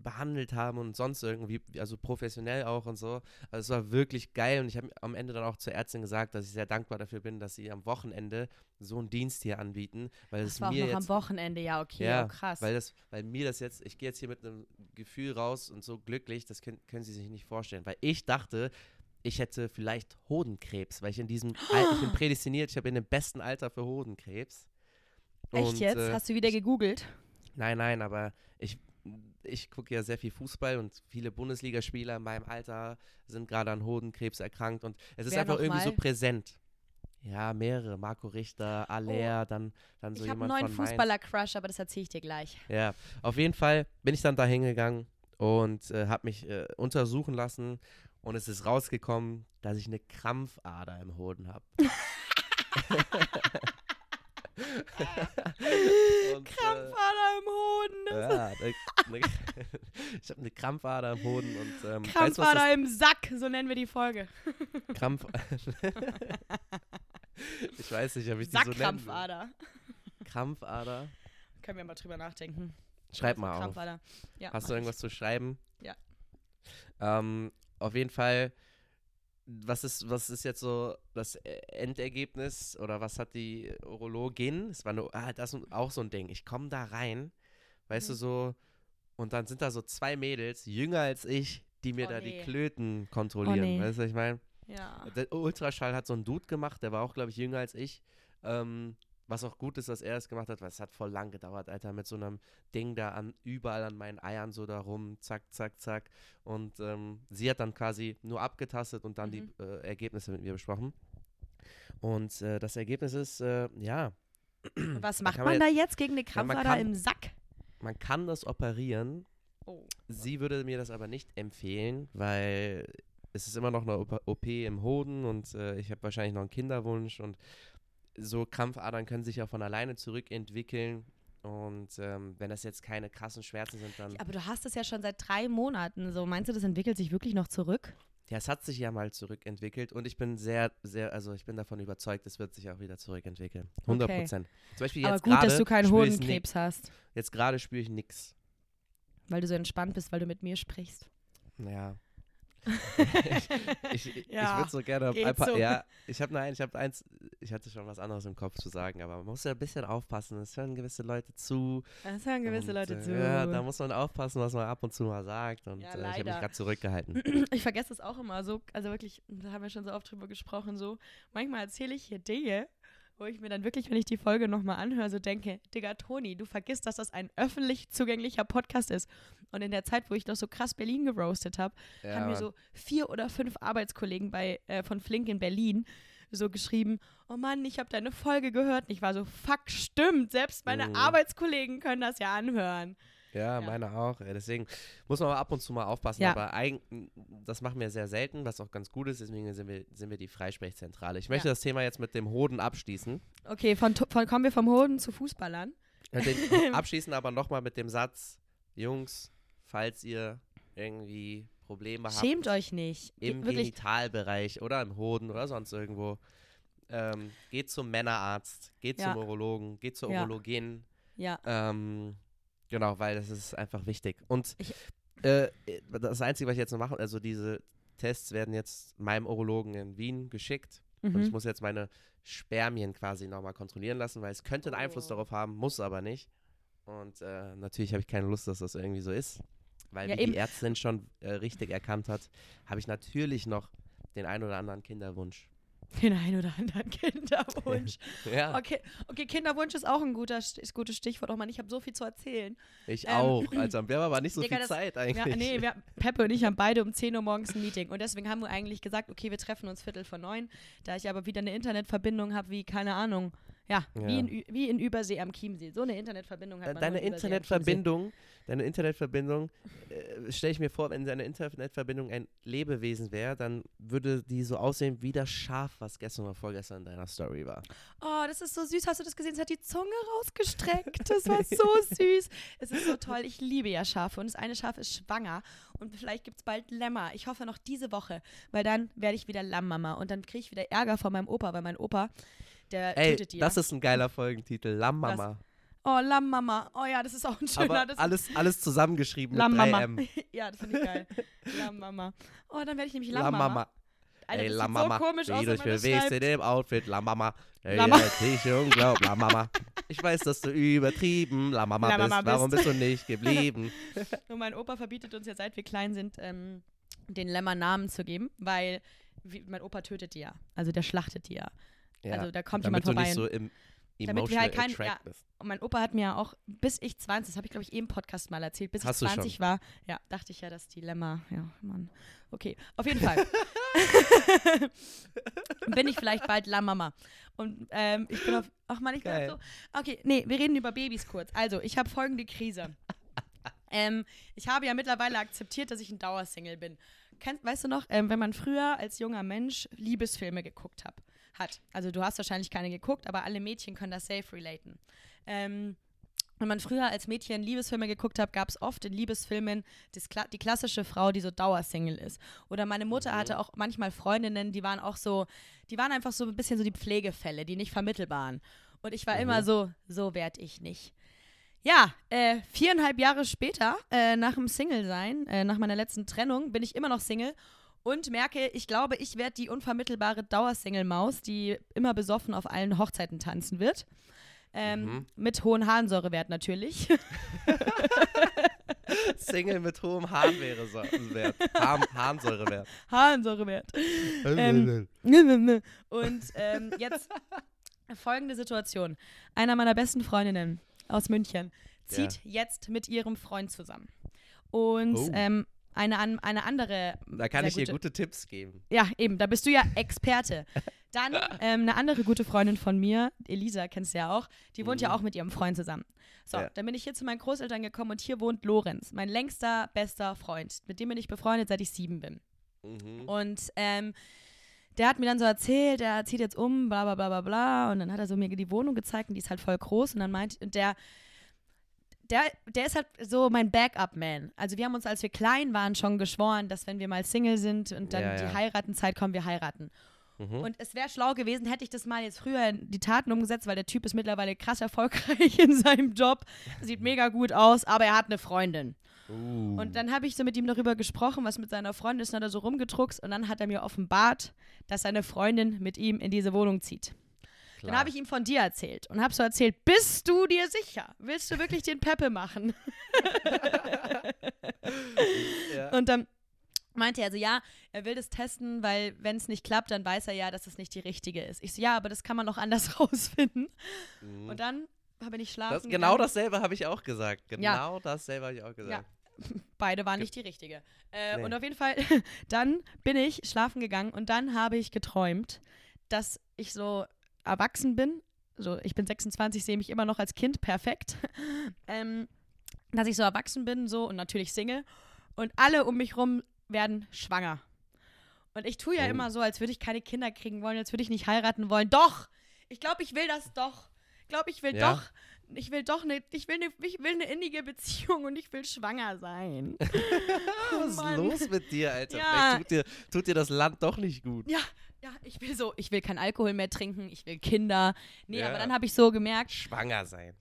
behandelt haben und sonst irgendwie, also professionell auch und so. Also es war wirklich geil und ich habe am Ende dann auch zur Ärztin gesagt, dass ich sehr dankbar dafür bin, dass sie am Wochenende so einen Dienst hier anbieten, weil es Das war auch mir noch jetzt am Wochenende, ja, okay, ja, oh, krass. weil, das, weil mir das jetzt, ich gehe jetzt hier mit einem Gefühl raus und so glücklich, das können, können Sie sich nicht vorstellen. Weil ich dachte, ich hätte vielleicht Hodenkrebs, weil ich in diesem, Al ich bin <gasps> prädestiniert, ich habe in dem besten Alter für Hodenkrebs. Echt Und, jetzt? Äh, Hast du wieder gegoogelt? nein, nein, aber ich, ich gucke ja sehr viel Fußball und viele Bundesligaspieler in meinem Alter sind gerade an Hodenkrebs erkrankt und es ist Wer einfach irgendwie so mal? präsent. Ja, mehrere. Marco Richter, Aller, dann, dann so Oh, ich habe jemand einen neuen. Fußballer-Crush, aber das erzähle ich dir gleich. Ja, auf jeden Fall bin ich dann da hingegangen und äh, habe mich äh, untersuchen lassen und es ist rausgekommen, dass ich eine Krampfader im Hoden habe. <laughs> Und, äh, Krampfader im Hoden. Ja, ne, ne, <laughs> ich habe eine Krampfader im Hoden und ähm, weißt Krampfader im Sack, so nennen wir die Folge. <laughs> Krampf Ich weiß nicht, ob ich die so nenne. Sackkrampfader. Krampfader. Können wir mal drüber nachdenken. Schreib mal auf. Krampfader. Ja, Hast du irgendwas zu schreiben? Ja. Ähm, auf jeden Fall, was ist, was ist jetzt so das E- Endergebnis oder was hat die Urologin? Es war nur, ah, das ist auch so ein Ding. Ich komme da rein, weißt du, Mhm. so, und dann sind da so zwei Mädels, jünger als ich, die mir Oh, da nee. die Klöten kontrollieren. nee. Weißt du, was ich meine? Ja. Der Ultraschall hat so ein Dude gemacht, der war auch, glaube ich, jünger als ich. Ähm, was auch gut ist, dass er es gemacht hat, weil es hat voll lang gedauert, Alter, mit so einem Ding da an, überall an meinen Eiern so da rum, zack, zack, zack. Und ähm, sie hat dann quasi nur abgetastet und dann Mhm. die äh, Ergebnisse mit mir besprochen. Und äh, das Ergebnis ist, äh, ja, was macht man, man da jetzt- gegen eine Ja, Krampfader kann- im Sack? man kann das operieren. Oh. Sie würde mir das aber nicht empfehlen, weil es ist immer noch eine OP OP im Hoden und äh, ich habe wahrscheinlich noch einen Kinderwunsch und so Krampfadern können sich ja von alleine zurückentwickeln. Und ähm, wenn das jetzt keine krassen Schmerzen sind, dann. Aber du hast es ja schon seit drei Monaten. So meinst du, das entwickelt sich wirklich noch zurück? Ja, es hat sich ja mal zurückentwickelt und ich bin sehr, sehr, also ich bin davon überzeugt, es wird sich auch wieder zurückentwickeln. 100 Okay. Prozent. Zum Beispiel Aber gut, dass du keinen Hodenkrebs hast, Jetzt gerade spüre ich nichts. weil du so entspannt bist, weil du mit mir sprichst. Ja. <laughs> ich ich, Ja, ich würde so gerne ein paar, so. ja, ich habe nein, ich habe eins, ich hatte schon was anderes im Kopf zu sagen, aber man muss ja ein bisschen aufpassen, es hören gewisse Leute zu. Das hören gewisse und, Leute äh, zu. Ja, da muss man aufpassen, was man ab und zu mal sagt und Ja, äh, ich habe mich gerade zurückgehalten. <clears throat> ich vergesse es auch immer so, also wirklich, da haben wir schon so oft drüber gesprochen, so, manchmal erzähle ich hier Dinge, wo ich mir dann wirklich, wenn ich die Folge nochmal anhöre, so denke, Digga, Toni, du vergisst, dass das ein öffentlich zugänglicher Podcast ist. Und in der Zeit, wo ich noch so krass Berlin geroastet habe, ja, haben mir so vier oder fünf Arbeitskollegen bei, äh, von Flink in Berlin so geschrieben, oh Mann, ich habe deine Folge gehört. Und ich war so, fuck, stimmt, selbst meine Mhm. Arbeitskollegen können das ja anhören. Ja, Ja. meine auch. Deswegen muss man aber ab und zu mal aufpassen. Ja. Aber eigen, das machen wir sehr selten, was auch ganz gut ist. Deswegen sind wir, sind wir die Freisprechzentrale. Ich möchte Ja. das Thema jetzt mit dem Hoden abschließen. Okay, von, von, kommen wir vom Hoden zu Fußballern. Dem, <laughs> abschließen aber nochmal mit dem Satz, Jungs, falls ihr irgendwie Probleme habt Schämt euch nicht. Im wirklich, Genitalbereich oder im Hoden oder sonst irgendwo, ähm, geht zum Männerarzt, geht zum Urologen, geht zur. Urologin. ja. Ähm, genau, weil das ist einfach wichtig. Und Ich- äh, das Einzige, was ich jetzt noch mache, also diese Tests werden jetzt meinem Urologen in Wien geschickt. Und ich Mhm. muss jetzt meine Spermien quasi nochmal kontrollieren lassen, weil es könnte einen Einfluss Oh. darauf haben, muss aber nicht. Und äh, natürlich habe ich keine Lust, dass das irgendwie so ist. Weil Ja, wie eben. die Ärztin schon äh, richtig erkannt hat, habe ich natürlich noch den ein oder anderen Kinderwunsch. Den ein oder anderen Kinderwunsch. <laughs> Ja, Okay, okay, Kinderwunsch ist auch ein guter, St- ist gutes Stichwort. Oh Mann, ich habe so viel zu erzählen. ich ähm, auch. Also wir haben aber nicht so Digga, viel das- Zeit Ja, eigentlich. nee, wir, Peppe und ich haben beide um 10 Uhr morgens ein Meeting. Und deswegen haben wir eigentlich gesagt, okay, wir treffen uns Viertel vor neun. Da ich aber wieder eine Internetverbindung habe, wie, keine Ahnung, ja, Ja. Wie, in, wie in Übersee am Chiemsee. So eine Internetverbindung hat man Deine Internetverbindung, deine Internetverbindung, äh, stelle ich mir vor, wenn deine Internetverbindung ein Lebewesen wäre, dann würde die so aussehen wie das Schaf, was gestern oder vorgestern in deiner Story war. Oh, das ist so süß. Hast du das gesehen? Es hat die Zunge rausgestreckt. <laughs> Das war so süß. Es ist so toll. Ich liebe ja Schafe. Und das eine Schaf ist schwanger. Und vielleicht gibt es bald Lämmer. Ich hoffe noch diese Woche, weil dann werde ich wieder Lammmama. Und dann kriege ich wieder Ärger von meinem Opa, weil mein Opa, der Ey, tötet die ja. das ist ein geiler Folgentitel. Lammmama. Oh, Lammmama. Oh ja, das ist auch ein schöner. Aber das alles, alles zusammengeschrieben mit Lammmama. 3M. <laughs> ja, das finde ich geil. Lammmama. Oh, dann werde ich nämlich Lammmama. Lammmama. Alter, Ey, das Lammmama. sieht so komisch aus, Wie durch man das bewegst in dem Outfit. Lammmama. Ey, Lamma- ja, ich unglaublich. Lammmama. Ich weiß, dass du übertrieben Lammmama Lammmama bist. Warum bist. bist du nicht geblieben? <laughs> Und mein Opa verbietet uns ja, seit wir klein sind, ähm, den Lämmer Namen zu geben, weil wie, mein Opa tötet die ja. Also der schlachtet die ja. Ja, Also da kommt jemand vorbei. so Damit wir halt kein- bist. Und mein Opa hat mir ja auch, bis ich 20, das habe ich glaube ich eben im Podcast mal erzählt, bis Hast ich du 20 war, ja, dachte ich ja, dass die Lämmer, ja, Mann. Okay, auf jeden Fall. <laughs> bin ich vielleicht bald Lammmama. Und ähm, ich bin auf, ach man, ich bin so, okay, nee, wir reden über Babys kurz. Also, ich habe folgende Krise. <laughs> ähm, ich habe ja mittlerweile akzeptiert, dass ich ein Dauersingle bin. Kennst, weißt du noch, ähm, wenn man früher als junger Mensch Liebesfilme geguckt hat, hat. Also du hast wahrscheinlich keine geguckt, aber alle Mädchen können das safe relaten. Ähm, wenn man früher als Mädchen Liebesfilme geguckt hat, gab es oft in Liebesfilmen das, die klassische Frau, die so Dauersingle ist. Oder meine Mutter Mhm. hatte auch manchmal Freundinnen, die waren auch so, die waren einfach so ein bisschen so die Pflegefälle, die nicht vermittelbar waren. Und ich war Mhm. immer so, so werd ich nicht. Ja, äh, viereinhalb Jahre später, äh, nach dem Single-Sein, äh, nach meiner letzten Trennung, bin ich immer noch Single und merke, ich glaube, ich werde die unvermittelbare Dauersingle-Maus, die immer besoffen auf allen Hochzeiten tanzen wird. Ähm, Mhm. Mit hohen Harnsäurewert natürlich. <laughs> Single mit hohem Harnwert. Harn, Harnsäurewert. Harnsäurewert. Ähm, <laughs> Und ähm, jetzt folgende Situation. Einer meiner besten Freundinnen aus München zieht jetzt mit ihrem Freund zusammen. Und Oh. ähm, eine, eine andere. Da kann ich dir gute- gute Tipps geben. Ja, eben, da bist du ja Experte. Dann <laughs> ähm, eine andere gute Freundin von mir, Elisa, kennst du ja auch, die wohnt ja Mhm. auch mit ihrem Freund zusammen. So, Ja. dann bin ich hier zu meinen Großeltern gekommen und hier wohnt Lorenz, mein längster, bester Freund. Mit dem bin ich befreundet, seit ich sieben bin. Mhm. Und ähm, der hat mir dann so erzählt, er zieht jetzt um, bla bla bla bla bla. Und dann hat er so mir die Wohnung gezeigt und die ist halt voll groß. Und dann meint, und der, der, der ist halt so mein Backup-Man. Also wir haben uns, als wir klein waren, schon geschworen, dass wenn wir mal Single sind und dann Ja, die ja. Heiratenzeit kommen, wir heiraten. Mhm. Und es wäre schlau gewesen, hätte ich das mal jetzt früher in die Taten umgesetzt, weil der Typ ist mittlerweile krass erfolgreich <laughs> in seinem Job, sieht mega gut aus, aber er hat eine Freundin. Uh. Und dann habe ich so mit ihm darüber gesprochen, was mit seiner Freundin ist, und hat er so rumgedruckst und dann hat er mir offenbart, dass seine Freundin mit ihm in diese Wohnung zieht. Dann Klar. habe ich ihm von dir erzählt und habe so erzählt, bist du dir sicher? Willst du wirklich den Peppe machen? <laughs> ja. Und dann meinte er so, ja, er will das testen, weil wenn es nicht klappt, dann weiß er ja, dass es nicht die richtige ist. Ich so, ja, aber das kann man noch anders <laughs> rausfinden. Mhm. Und dann bin ich schlafen das, genau gegangen. dasselbe habe ich auch gesagt. Genau Ja. dasselbe habe ich auch gesagt. <laughs> Beide waren nicht die richtige. Äh, Nee. Und auf jeden Fall, dann bin ich schlafen gegangen und dann habe ich geträumt, dass ich so erwachsen bin. So, ich bin 26, sehe mich immer noch als Kind, perfekt. <laughs> ähm, dass ich so erwachsen bin, so und natürlich Single. Und alle um mich rum werden schwanger. Und ich tue ja Oh. immer so, als würde ich keine Kinder kriegen wollen, als würde ich nicht heiraten wollen. Doch! Ich glaube, ich will das doch. Ich glaube, ich will Ja? doch. Ich will doch eine, ich will eine, ich will eine innige Beziehung und ich will schwanger sein. <laughs> Was ist Mann. los mit dir, Alter? Ja. Tut dir, tut dir das Land doch nicht gut. Ja, ja, ich will so, ich will kein Alkohol mehr trinken, ich will Kinder. Nee, Ja. aber dann habe ich so gemerkt, Schwanger sein.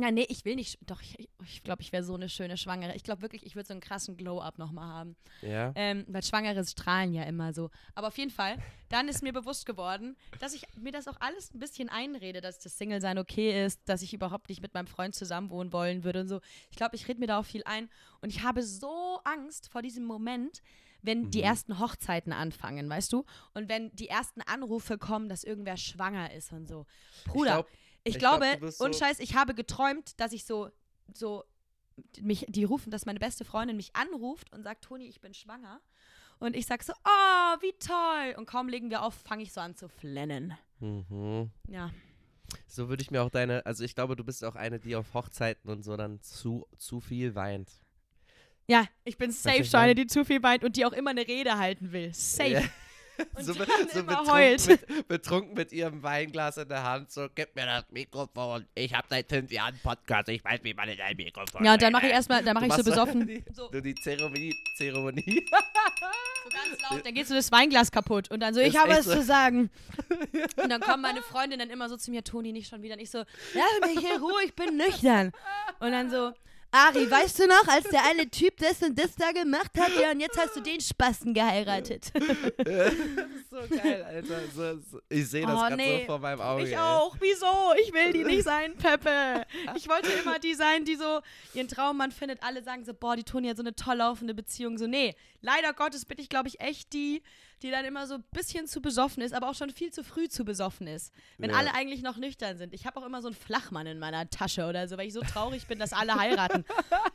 ja, nee, ich will nicht, doch, ich glaube, ich, glaub, ich wäre so eine schöne Schwangere. Ich glaube wirklich, ich würde so einen krassen Glow-Up nochmal haben. Ja. Ähm, weil Schwangere strahlen ja immer so. Aber auf jeden Fall, dann ist mir bewusst geworden, dass ich mir das auch alles ein bisschen einrede, dass das Single-Sein okay ist, dass ich überhaupt nicht mit meinem Freund zusammenwohnen wollen würde und so. Ich glaube, ich rede mir da auch viel ein. Und ich habe so Angst vor diesem Moment, wenn die Mhm. ersten Hochzeiten anfangen, weißt du? Und wenn die ersten Anrufe kommen, dass irgendwer schwanger ist und so. Bruder, glaub- ich, ich glaub, glaube, so- und Scheiß, ich habe geträumt, dass ich so, so, mich, die rufen, dass meine beste Freundin mich anruft und sagt, Toni, ich bin schwanger. Und ich sag so, oh, wie toll. Und kaum legen wir auf, fange ich so an zu flennen. Mhm. Ja. So würde ich mir auch deine, also ich glaube, du bist auch eine, die auf Hochzeiten und so dann zu, zu viel weint. Ja, ich bin safe schon eine, die zu viel weint und die auch immer eine Rede halten will. Safe. Ja. <laughs> Und so, be- so betrunken, mit, betrunken mit ihrem Weinglas in der Hand, so, gib mir das Mikrofon. Ich habe seit fünf Jahren Podcast, ich weiß, wie man in ein Mikrofon Ja, und dann mache ich erstmal, dann mache ich so besoffen. Die, So. Die Zeremonie, Zeremonie. <laughs> So ganz laut, dann geht so das Weinglas kaputt und dann so, ich habe es so. zu sagen. <laughs> Und dann kommen meine Freundinnen immer so zu mir, Toni, nicht schon wieder. Und ich so, lass mich hier in Ruhe, ich bin nüchtern. Und dann so, Ari, weißt du noch, als der eine Typ das und das da gemacht hat, ja, und jetzt hast du den Spasten geheiratet. das <laughs> ist so geil, Alter. So, so, ich sehe das Oh, gerade nee. so vor meinem Auge. Ich ey. auch. Wieso? Ich will die nicht sein, Peppe. Ich wollte immer die sein, die so ihren Traummann findet. Alle sagen so, boah, die Toni hat so eine toll laufende Beziehung. So, nee, leider Gottes bin ich, glaube ich, echt die, die dann immer so ein bisschen zu besoffen ist, aber auch schon viel zu früh zu besoffen ist. Wenn Ja. alle eigentlich noch nüchtern sind. Ich habe auch immer so einen Flachmann in meiner Tasche oder so, weil ich so traurig bin, dass alle heiraten.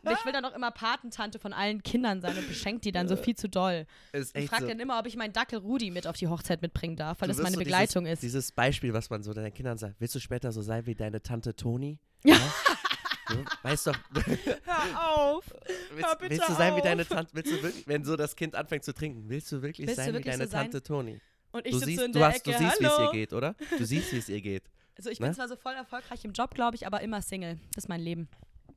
Und ich will dann auch immer Patentante von allen Kindern sein und beschenkt die dann so viel zu doll. Ist Und echt frag so. dann immer, ob ich meinen Dackel Rudi mit auf die Hochzeit mitbringen darf, weil Du das meine so Begleitung dieses, ist. Dieses Beispiel, was man so deinen Kindern sagt. Willst du später so sein wie deine Tante Toni? Ja. <laughs> <laughs> Du weißt doch, <laughs> Hör auf. willst, bitte willst du sein wie auf. deine Tante, willst du wirklich, wenn so das Kind anfängt zu trinken, willst du wirklich Willst du sein wirklich wie deine so? Tante Toni? Und ich Du sitze siehst, in du, der hast, du Ecke, siehst wie es ihr geht, oder? Du siehst, wie es ihr <laughs> geht. Also ich ne? bin zwar so voll erfolgreich im Job, glaube ich, aber immer Single. Das ist mein Leben.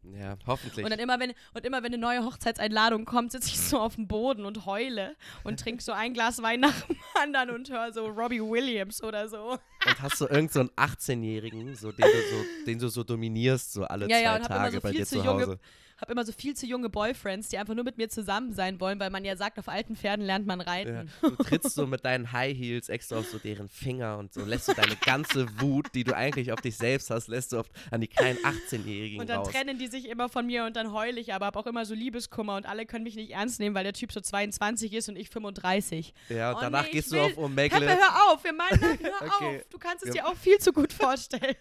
Ja, hoffentlich. Und dann immer, wenn, und immer, wenn eine neue Hochzeitseinladung kommt, sitze ich so auf dem Boden und heule und trinke so ein Glas Wein nach dem anderen und höre so Robbie Williams oder so. Und hast du irgend so einen 18-Jährigen, so, den, du so, den du so dominierst, so alle Ja, zwei ja, Tage so bei dir zu zu junge- Hause. Habe immer so viel zu junge Boyfriends, die einfach nur mit mir zusammen sein wollen, weil man ja sagt, auf alten Pferden lernt man Ja. reiten. Du trittst so mit deinen High Heels extra auf so deren Finger und so lässt du deine ganze Wut, die du eigentlich auf dich selbst hast, lässt du auf, an die kleinen 18-Jährigen Und dann raus. trennen die sich immer von mir und dann heule ich, aber habe auch immer so Liebeskummer und alle können mich nicht ernst nehmen, weil der Typ so 22 ist und ich 35. Ja, und Oh danach nee, gehst du auf Peppe, Omegle. hör auf, wir meinen, hör <laughs> Okay. auf. Du kannst es Wir- dir auch viel zu gut vorstellen.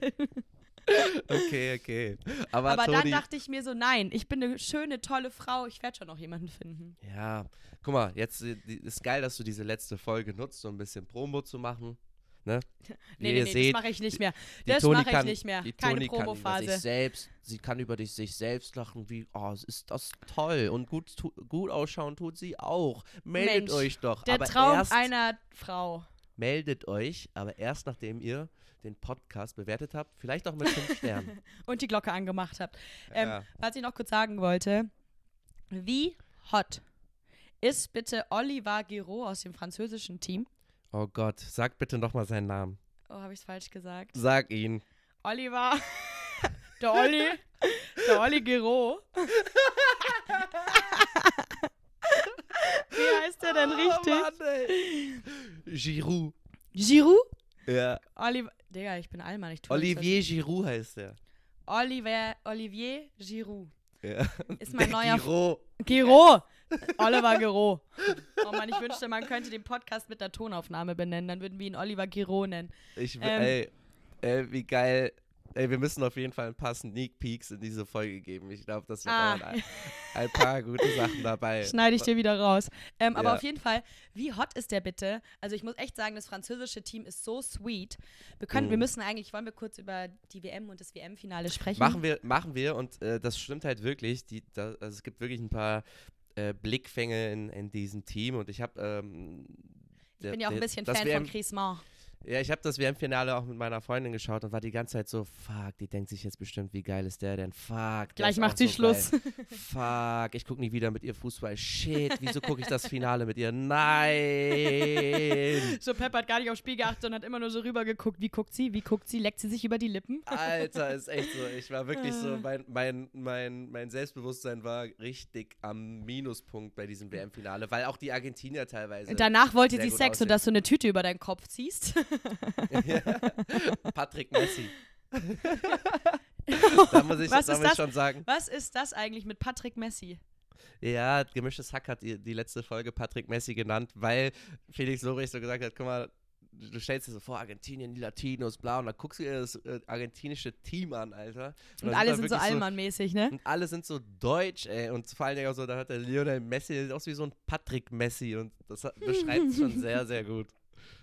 Okay, okay. Aber, Aber dann Toni, dachte ich mir so, nein, ich bin eine schöne, tolle Frau, ich werde schon noch jemanden finden. Ja, guck mal, jetzt äh, ist geil, dass du diese letzte Folge nutzt, um ein bisschen Promo zu machen. Ne? <laughs> Nee, nee, nee, seht, das mache ich nicht mehr. die Das mache ich kann, nicht mehr. Die Keine Promophase. selbst, sie kann über dich, sich selbst lachen, wie, oh, ist das toll und gut, tu, gut ausschauen tut sie auch. Meldet Mensch, euch doch. Der aber Traum erst, einer Frau. meldet euch, aber erst nachdem ihr den Podcast bewertet habt, vielleicht auch mit fünf Sternen. <laughs> Und die Glocke angemacht habt. Ähm, ja. Was ich noch kurz sagen wollte, wie hot ist bitte Oliver Giraud aus dem französischen Team? Oh Gott, sag bitte nochmal seinen Namen. Oh, habe ich es falsch gesagt? Sag ihn. Oliver. <laughs> Der Olli. Der Olli Giraud. Wie heißt der denn richtig? Oh Mann, ey. Giroud. Giroud? Ja. Oliver. Digga, ich bin Allmann. Ich tue Olivier Giroud heißt er. Oliver, Olivier Giroud. Ja. <laughs> Ist mein Der neuer Giro. Giraud. <laughs> Oliver Giraud. Oh Mann, ich wünschte, man könnte den Podcast mit der Tonaufnahme benennen. Dann würden wir ihn Oliver Giraud nennen. Ich, Ähm. ey, ey, wie geil. Ey, wir müssen auf jeden Fall ein paar Sneak Peeks in diese Folge geben. Ich glaube, das wird Ah. ein, ein paar gute Sachen dabei. Schneide ich dir wieder raus. Ähm, aber Ja. auf jeden Fall, wie hot ist der bitte? Also ich muss echt sagen, das französische Team ist so sweet. Wir können, Mhm. wir müssen eigentlich, wollen wir kurz über die WM und das WM-Finale sprechen? Machen wir, machen wir und äh, das stimmt halt wirklich. Die, da, also es gibt wirklich ein paar äh, Blickfänge in, in diesem Team und ich habe. Ähm, ich bin ja auch ein bisschen Fan WM, von Griezmann. Ja, ich habe das WM-Finale auch mit meiner Freundin geschaut und war die ganze Zeit so, fuck, die denkt sich jetzt bestimmt, wie geil ist der denn? Fuck. Gleich macht sie so Schluss. Geil. <laughs> Fuck, ich gucke nie wieder mit ihr Fußball. Shit, wieso gucke ich das Finale mit ihr? Nein. <laughs> So, Pep hat gar nicht aufs Spiel geachtet und hat immer nur so rübergeguckt. Wie guckt sie? Wie guckt sie? Leckt sie sich über die Lippen? Alter, ist echt so. Ich war wirklich so, Ah. mein, mein, mein, mein Selbstbewusstsein war richtig am Minuspunkt bei diesem WM-Finale, weil auch die Argentinier teilweise. Und danach wollte sie Sex, aussehen. sodass du eine Tüte über deinen Kopf ziehst. <laughs> Patrick Messi. <laughs> da muss ich, Was da ist muss ich das? schon sagen. Was ist das eigentlich mit Patrick Messi? Ja, gemischtes Hack hat die, die letzte Folge Patrick Messi genannt, weil Felix Lobrecht so gesagt hat, guck mal, du stellst dir so vor, Argentinien, die Latinos, bla, und dann guckst du dir das äh, argentinische Team an, Alter. Und da alle da sind so Allmann-mäßig, ne? Und alle sind so deutsch, ey. Und vor allen Dingen auch so, da hat der Lionel Messi, der sieht aus wie so ein Patrick Messi. Und das beschreibt es schon <laughs> sehr, sehr gut.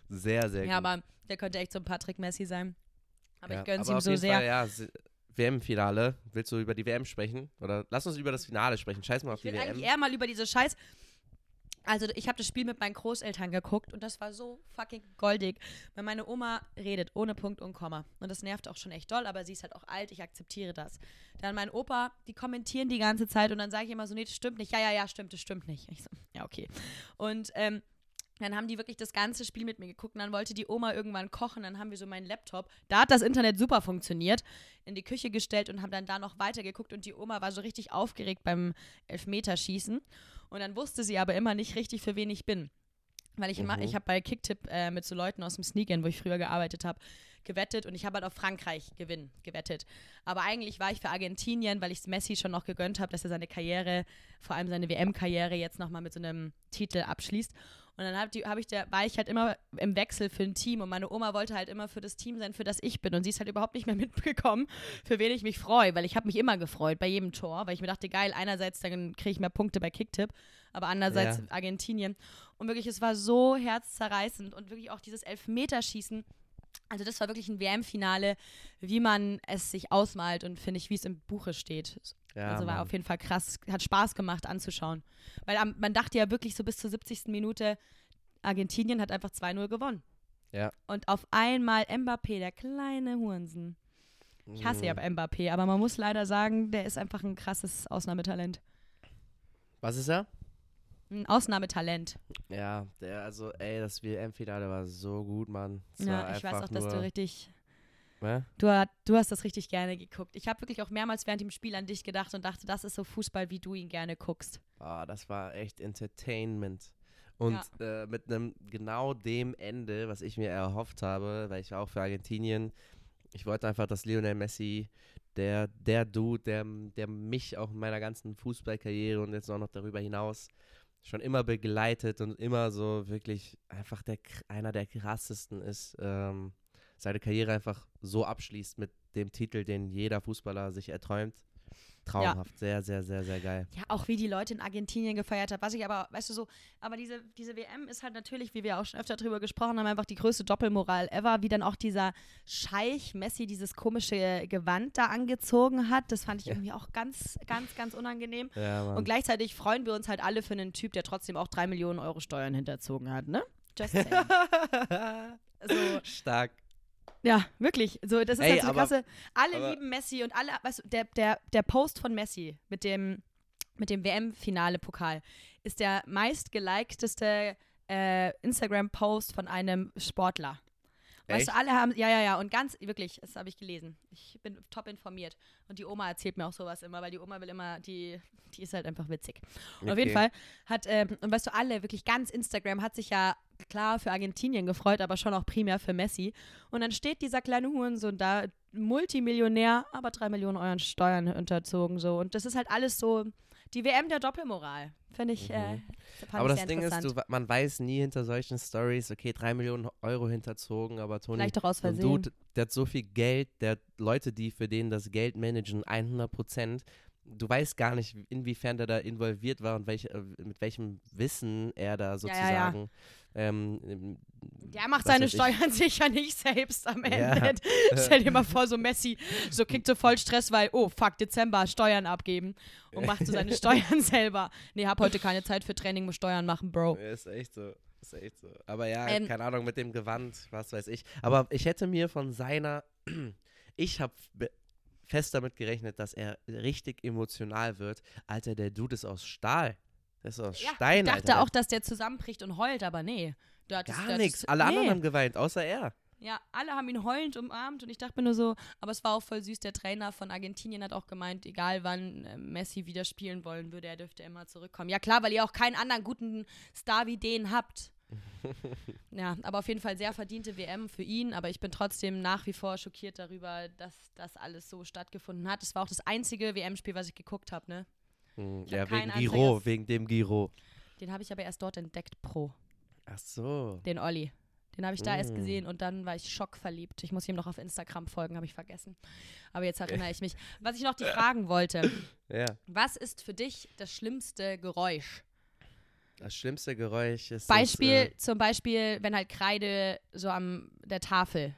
Sehr, sehr Ja, gut. aber der könnte echt so ein Patrick Messi sein. Aber Ja, ich gönn's aber ihm so sehr. Fall, ja, WM-Finale. Willst du über die WM sprechen? Oder lass uns über das Finale sprechen. Scheiß mal auf Ich die will WM. eigentlich eher mal über diese Scheiß. Also ich habe das Spiel mit meinen Großeltern geguckt und das war so fucking goldig. Weil meine Oma redet ohne Punkt und Komma. Und das nervt auch schon echt doll, aber sie ist halt auch alt, ich akzeptiere das. Dann mein Opa, die kommentieren die ganze Zeit und dann sage ich immer so, nee, das stimmt nicht. Ja, ja, ja, stimmt, das stimmt nicht. Ich so, ja, okay. Und ähm, dann haben die wirklich das ganze Spiel mit mir geguckt und dann wollte die Oma irgendwann kochen. Dann haben wir so meinen Laptop, da hat das Internet super funktioniert, in die Küche gestellt und haben dann da noch weitergeguckt und die Oma war so richtig aufgeregt beim Elfmeterschießen. Und dann wusste sie aber immer nicht richtig, für wen ich bin. Weil ich immer, Mhm. ich habe bei Kicktip äh, mit so Leuten aus dem Sneak-In, wo ich früher gearbeitet habe, gewettet und ich habe halt auf Frankreich gewinnen gewettet. Aber eigentlich war ich für Argentinien, weil ich es Messi schon noch gegönnt habe, dass er seine Karriere, vor allem seine WM-Karriere, jetzt nochmal mit so einem Titel abschließt. Und dann hab die, hab ich der, war ich halt immer im Wechsel für ein Team und meine Oma wollte halt immer für das Team sein, für das ich bin. Und sie ist halt überhaupt nicht mehr <laughs> mitbekommen, für wen ich mich freue, weil ich habe mich immer gefreut bei jedem Tor, weil ich mir dachte, geil, einerseits dann kriege ich mehr Punkte bei Kicktip, aber andererseits Ja. Argentinien. Und wirklich, es war so herzzerreißend und wirklich auch dieses Elfmeterschießen. Also das war wirklich ein WM-Finale, wie man es sich ausmalt und finde ich, wie es im Buche steht. Ja, also war Mann. auf jeden Fall krass, hat Spaß gemacht anzuschauen. Weil am, man dachte ja wirklich so bis zur 70. Minute, Argentinien hat einfach 2-0 gewonnen. Ja. Und auf einmal Mbappé, der kleine Hurensen. Ich hasse ja Mm. Mbappé, aber man muss leider sagen, der ist einfach ein krasses Ausnahmetalent. Was ist er? Ein Ausnahmetalent. Ja, der, also, ey, das WM-Finale war so gut, Mann. Ja, ich weiß auch, dass du richtig. Du, hat- du hast das richtig gerne geguckt. Ich habe wirklich auch mehrmals während dem Spiel an dich gedacht und dachte, das ist so Fußball, wie du ihn gerne guckst. Ah, das war echt Entertainment. Und äh, mit einem genau dem Ende, was ich mir erhofft habe, weil ich war auch für Argentinien. Ich wollte einfach, dass Lionel Messi, der, der Dude, der, der mich auch in meiner ganzen Fußballkarriere und jetzt auch noch darüber hinaus schon immer begleitet und immer so wirklich einfach der, kr- einer der krassesten ist, ähm, seine Karriere einfach so abschließt mit dem Titel, den jeder Fußballer sich erträumt. Traumhaft, sehr, sehr, sehr, sehr geil. Ja, auch wie die Leute in Argentinien gefeiert haben. Was ich aber, weißt du so, aber diese, diese WM ist halt natürlich, wie wir auch schon öfter drüber gesprochen haben, einfach die größte Doppelmoral ever. Wie dann auch dieser Scheich Messi dieses komische Gewand da angezogen hat. Das fand ich Ja. irgendwie auch ganz, ganz, ganz unangenehm. Ja. Und gleichzeitig freuen wir uns halt alle für einen Typ, der trotzdem auch drei Millionen Euro Steuern hinterzogen hat, ne? Just saying. <laughs> so, Stark. Ja, wirklich. So, das ist Ey, halt so aber- krasse. Alle aber- lieben Messi und alle, weißt du, der, der, der Post von Messi mit dem, mit dem WM-Finale-Pokal ist der meistgelikteste äh, Instagram-Post von einem Sportler. Weißt du, alle haben, ja, ja, ja, und ganz, wirklich, das habe ich gelesen. Ich bin top informiert. Und die Oma erzählt mir auch sowas immer, weil die Oma will immer, die, die ist halt einfach witzig. Und auf jeden Okay. Fall hat, ähm, und weißt du, alle, wirklich ganz Instagram hat sich ja klar für Argentinien gefreut, aber schon auch primär für Messi. Und dann steht dieser kleine Hurensohn da, Multimillionär, aber drei Millionen Euro Steuern unterzogen, so. Und das ist halt alles so die WM der Doppelmoral. Finde ich, äh, Mhm. fand Aber ich das Ding ist, du, man weiß nie hinter solchen Stories, okay, drei Millionen Euro hinterzogen, aber Toni, Vielleicht doch aus so ein Versehen. Dude, der hat so viel Geld, der hat Leute, die für den das Geld managen, 100 Prozent. Du weißt gar nicht, inwiefern der da involviert war und welche, äh, mit welchem Wissen er da ja, ja. sozusagen. Ähm, Der macht seine weiß ich. Steuern <laughs> sicher nicht selbst am Ja. Ende. <laughs> Stell dir mal vor, so Messi, so kriegt so voll Stress, weil, oh fuck, Dezember, Steuern abgeben und macht so seine <laughs> Steuern selber. Nee, hab heute keine Zeit für Training, muss Steuern machen, Bro. Ja, Ist echt so. Ist echt so. Aber ja, Ähm, keine Ahnung, mit dem Gewand, was weiß ich. Aber ich hätte mir von seiner, <clears throat> ich habe fest damit gerechnet, dass er richtig emotional wird. Alter, der Dude ist aus Stahl. Der ist aus Ja, Stein, ich dachte Alter. auch, dass der zusammenbricht und heult, aber nee. Das- Gar nichts. das- Alle nee. anderen haben geweint, außer er. Ja, alle haben ihn heulend umarmt und ich dachte mir nur so, aber es war auch voll süß. Der Trainer von Argentinien hat auch gemeint, egal wann äh, Messi wieder spielen wollen würde, er dürfte immer zurückkommen. Ja klar, weil ihr auch keinen anderen guten Star wie den habt. <laughs> ja, aber auf jeden Fall sehr verdiente WM für ihn, aber ich bin trotzdem nach wie vor schockiert darüber, dass das alles so stattgefunden hat. Es war auch das einzige WM-Spiel, was ich geguckt habe, ne? Hm, ja, wegen Giro, wegen dem Giro. Den habe ich aber erst dort entdeckt, Pro, Ach so. den Olli. Den habe ich da erst Mm. gesehen und dann war ich schockverliebt. Ich muss ihm noch auf Instagram folgen, habe ich vergessen. Aber jetzt <laughs> erinnere ich mich. Was ich noch dich fragen wollte, Ja. was ist für dich das schlimmste Geräusch? Das schlimmste Geräusch ist. Beispiel, Das, zum Beispiel, wenn halt Kreide so am der Tafel.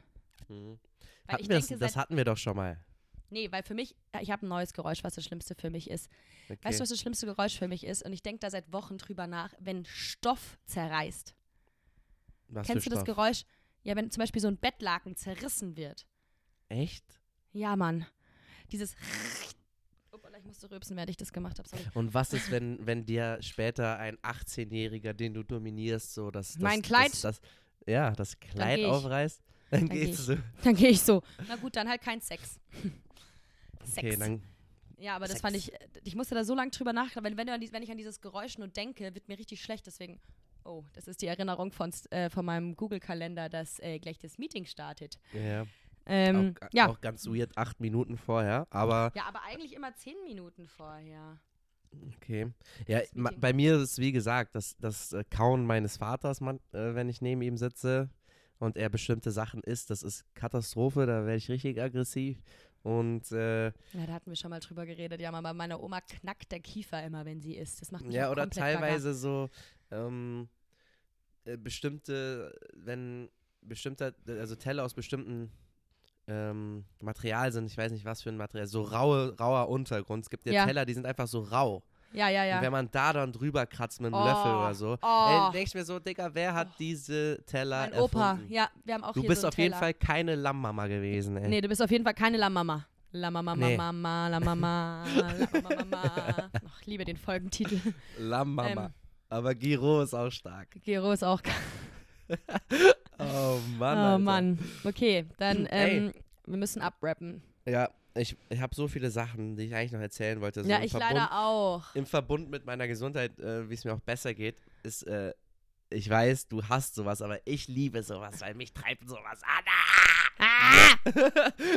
äh, hm. Weil hatten das, denke, das seit, hatten wir doch schon mal. Nee, weil für mich, ich habe ein neues Geräusch, was das Schlimmste für mich ist. Okay. Weißt du, was das schlimmste Geräusch für mich ist? Und ich denke da seit Wochen drüber nach, wenn Stoff zerreißt. was Kennst du das Stoff? Geräusch? Ja, wenn zum Beispiel so ein Bettlaken zerrissen wird. Echt? Ja, Mann. Dieses. <laughs> Ich musste rülpsen, während ich das gemacht habe. Und was ist, wenn, wenn dir später ein 18-Jähriger, den du dominierst, so das, das Mein Kleid? Das, das, ja, das Kleid ich. aufreißt? Dann, Dann geh geht's so. Dann gehe ich so. Na gut, dann halt kein Sex. Sex. Okay, dann, ja, aber das Sex. fand ich, ich musste da so lange drüber nachdenken, wenn, wenn, du an die- wenn ich an dieses Geräusch nur denke, wird mir richtig schlecht, deswegen, oh, das ist die Erinnerung von, äh, von meinem Google-Kalender, dass äh, gleich das Meeting startet. ja, Ähm, auch, ja. auch ganz weird, acht Minuten vorher, aber ja, aber eigentlich immer zehn Minuten vorher. okay. Ja, bei mir ist es wie gesagt, das, das äh, Kauen meines Vaters, man, äh, wenn ich neben ihm sitze und er bestimmte Sachen isst, das ist Katastrophe, da werde ich richtig aggressiv. Und äh, Ja, da hatten wir schon mal drüber geredet. Ja, aber meine Oma knackt der Kiefer immer, wenn sie isst. Das macht mich Ja, oder komplett gaga. teilweise so ähm, äh, bestimmte, wenn bestimmter, also Teller aus bestimmten ähm, Material sind, ich weiß nicht was für ein Material, so raue, rauer Untergrund. Es gibt ja, Ja. Teller, die sind einfach so rau. Ja, ja, Und ja. wenn man da dann drüber kratzt mit einem Oh, Löffel oder so, oh. ey, denke ich mir so, Digga, wer hat diese Teller Mein Opa. erfunden? Ja, wir haben auch Du bist so auf jeden Teller. Fall keine Lammmama gewesen, ey. Nee, du bist auf jeden Fall keine Lamama. Lamama, Nee. Mama, Lamama, Lamama, Mama. <laughs> Ach, liebe den Folgentitel. Lammmama. Ähm. Aber Giro ist auch stark. Gero ist auch. <laughs> Oh Mann, oh Alter. Mann. Okay, dann, ähm, wir müssen abrappen. Ja, ich, ich habe so viele Sachen, die ich eigentlich noch erzählen wollte. So ja, ich Verbund, leider auch. Im Verbund mit meiner Gesundheit, äh, wie es mir auch besser geht, ist, äh, ich weiß, du hast sowas, aber ich liebe sowas, weil mich treibt sowas an. Ah!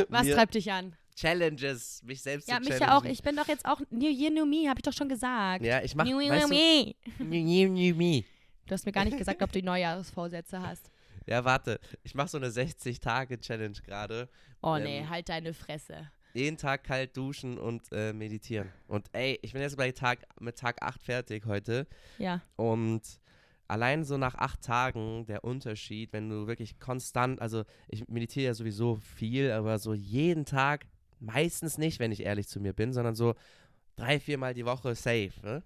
Was Mir treibt dich an? Challenges, mich selbst Ja, zu mich challengen. ja auch. Ich bin doch jetzt auch New Year, New Me, habe ich doch schon gesagt. Ja, ich mach, New Year, New du, Me. new, new, new me. Du hast mir gar nicht gesagt, ob du Neujahrsvorsätze hast. Ja, warte, ich mache so eine 60-Tage-Challenge gerade. Oh Ähm, nee, halt deine Fresse. Jeden Tag kalt duschen und äh, meditieren. Und ey, ich bin jetzt bei Tag, mit Tag 8 fertig heute. Ja. Und allein so nach acht Tagen der Unterschied, wenn du wirklich konstant, also ich meditiere ja sowieso viel, aber so jeden Tag, meistens nicht, wenn ich ehrlich zu mir bin, sondern so drei, viermal die Woche safe. Ne?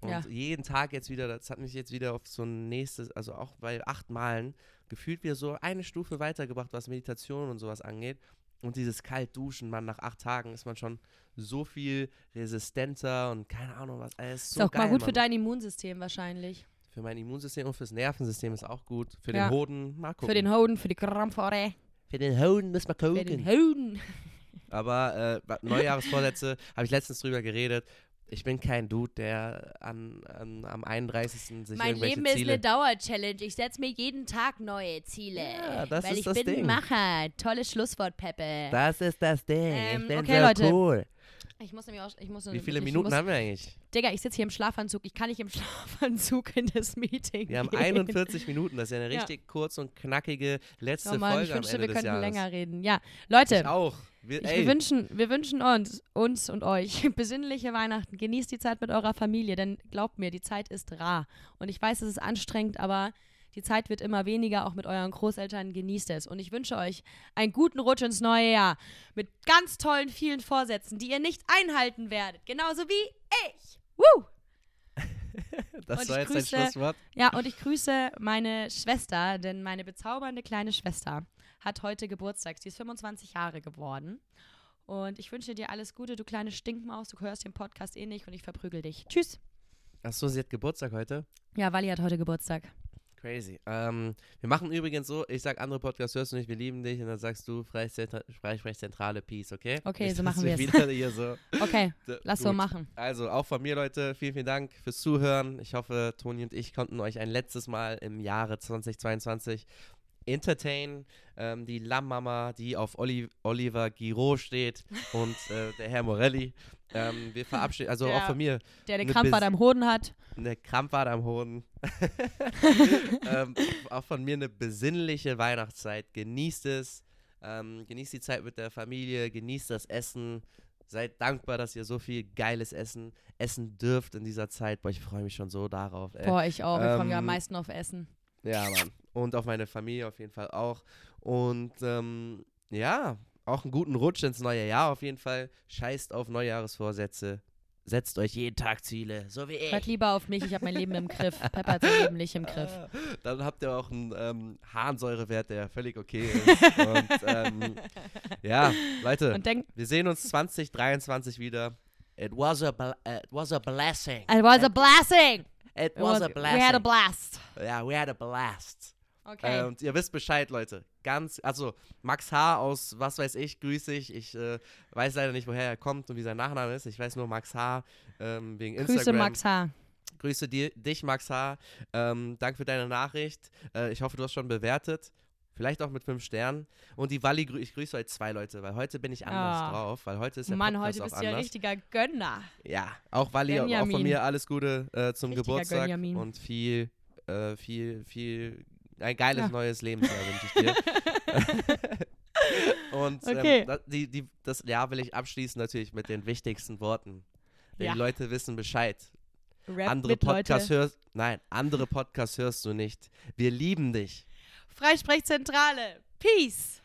Und Ja. jeden Tag jetzt wieder, das hat mich jetzt wieder auf so ein nächstes, also auch bei acht Malen, gefühlt wieder so eine Stufe weitergebracht, was Meditation und sowas angeht. Und dieses Kaltduschen, man, nach acht Tagen ist man schon so viel resistenter und keine Ahnung was. Ey, ist Ist so auch geil, mal gut für Mann. dein Immunsystem wahrscheinlich. Für mein Immunsystem und fürs Nervensystem ist auch gut. Für Ja. den Hoden, mal gucken. Für den Hoden, für die Krampfore, Für den Hoden müssen wir für den gucken. Hoden. Aber äh, Neujahresvorsätze, <laughs> habe ich letztens drüber geredet. Ich bin kein Dude, der an, an, am 31. sich Mein Leben ist Ziele... eine Dauerchallenge. Ich setze mir jeden Tag neue Ziele. Ja, das weil ist ich das bin Ding. ein Macher. Tolles Schlusswort, Peppe. das ist das Ding. Ähm, ich bin okay, so Leute. cool. ich muss nämlich auch. Ich muss Wie viele Minuten muss, haben wir eigentlich? Digga, ich sitze hier im Schlafanzug. Ich kann nicht im <laughs> Schlafanzug in das Meeting. Wir haben gehen. 41 Minuten. Das ist ja eine Ja. richtig kurz und knackige letzte Oh Mann, Folge ich am wünschte, Ende wir könnten länger reden. Ja, Leute, Ich auch. Wir, wir, wünschen, wir wünschen uns, uns und euch <laughs> besinnliche Weihnachten. Genießt die Zeit mit eurer Familie, denn glaubt mir, die Zeit ist rar. Und ich weiß, es ist anstrengend, aber die Zeit wird immer weniger, auch mit euren Großeltern. Genießt es. Und ich wünsche euch einen guten Rutsch ins neue Jahr mit ganz tollen, vielen Vorsätzen, die ihr nicht einhalten werdet. Genauso wie ich. Woo! <laughs> das und war jetzt ein grüße- Schlusswort. Ja, und ich grüße meine Schwester, denn meine bezaubernde kleine Schwester hat heute Geburtstag. Sie ist 25 Jahre geworden. Und ich wünsche dir alles Gute, du kleine Stinkmaus. Du hörst den Podcast eh nicht und ich verprügel dich. Tschüss. Achso, sie hat Geburtstag heute. Ja, Wally hat heute Geburtstag. Crazy. Ähm, wir machen übrigens so, ich sag andere Podcasts hörst du nicht, wir lieben dich und dann sagst du Freisprechzentrale Peace, okay? Okay, Nicht, so machen <laughs> wir hier so. Okay, <laughs> lass so gut. machen. Also auch von mir, Leute, vielen, vielen Dank fürs Zuhören. Ich hoffe, Toni und ich konnten euch ein letztes Mal im Jahre 2022 entertainen. Ähm, die Lammmama, die auf Oli Oliver Giraud steht <laughs> und äh, der Herr Morelli. Ähm, wir verabschieden, also Der- auch von mir, Der Eine Krampfbad Bes- am Hoden hat. eine Krampfade am Hoden. <laughs> ähm, auch von mir eine besinnliche Weihnachtszeit. Genießt es. Ähm, genießt die Zeit mit der Familie. Genießt das Essen. Seid dankbar, dass ihr so viel geiles Essen essen dürft in dieser Zeit. Boah, ich freue mich schon so darauf. Ey. Boah, ich auch. Ich freue mich am Ähm, meisten auf Essen. Ja, Mann. Und auf meine Familie auf jeden Fall auch. Und ähm, ja, auch einen guten Rutsch ins neue Jahr auf jeden Fall. Scheißt auf Neujahresvorsätze. Setzt euch jeden Tag Ziele, so wie ich. Hört lieber auf mich, ich habe mein Leben im Griff. Pepper hat sein Leben nicht im Griff. <laughs> Dann habt ihr auch einen ähm, Harnsäurewert, der völlig okay ist. <laughs> Und ähm, ja, Leute, Und denk, wir sehen uns 2023 wieder. It was a, bl- it was a blessing. it was a blessing. It was was- a we blessing. had a blast. Ja, we had a blast. Okay. Äh, und ihr wisst Bescheid, Leute. Ganz, also Max H. aus was weiß ich, grüße ich. Ich äh, weiß leider nicht, woher er kommt und wie sein Nachname ist. Ich weiß nur Max H. Ähm, wegen Instagram. Grüße Max H. Grüße dir, dich, Max H. Ähm, danke für deine Nachricht. Äh, ich hoffe, du hast schon bewertet. Vielleicht auch mit fünf Sternen. Und die Walli, ich grüße heute zwei Leute, weil heute bin ich anders Ah. drauf, weil heute ist der Mann, Podcast heute bist du ja richtiger Gönner. Ja, auch Walli, auch von Benjamin. mir alles Gute äh, zum Richtiger Geburtstag Benjamin. und viel, äh, viel, viel, ein geiles Ja. neues Lebensjahr wünsche ich dir. <laughs> und Okay. ähm, da, die, die, das Jahr will ich abschließen natürlich mit den wichtigsten Worten. Ja. die Leute wissen Bescheid. Rap andere Podcasts hörst, nein, andere Podcasts hörst du nicht. Wir lieben dich. Freisprechzentrale. Peace.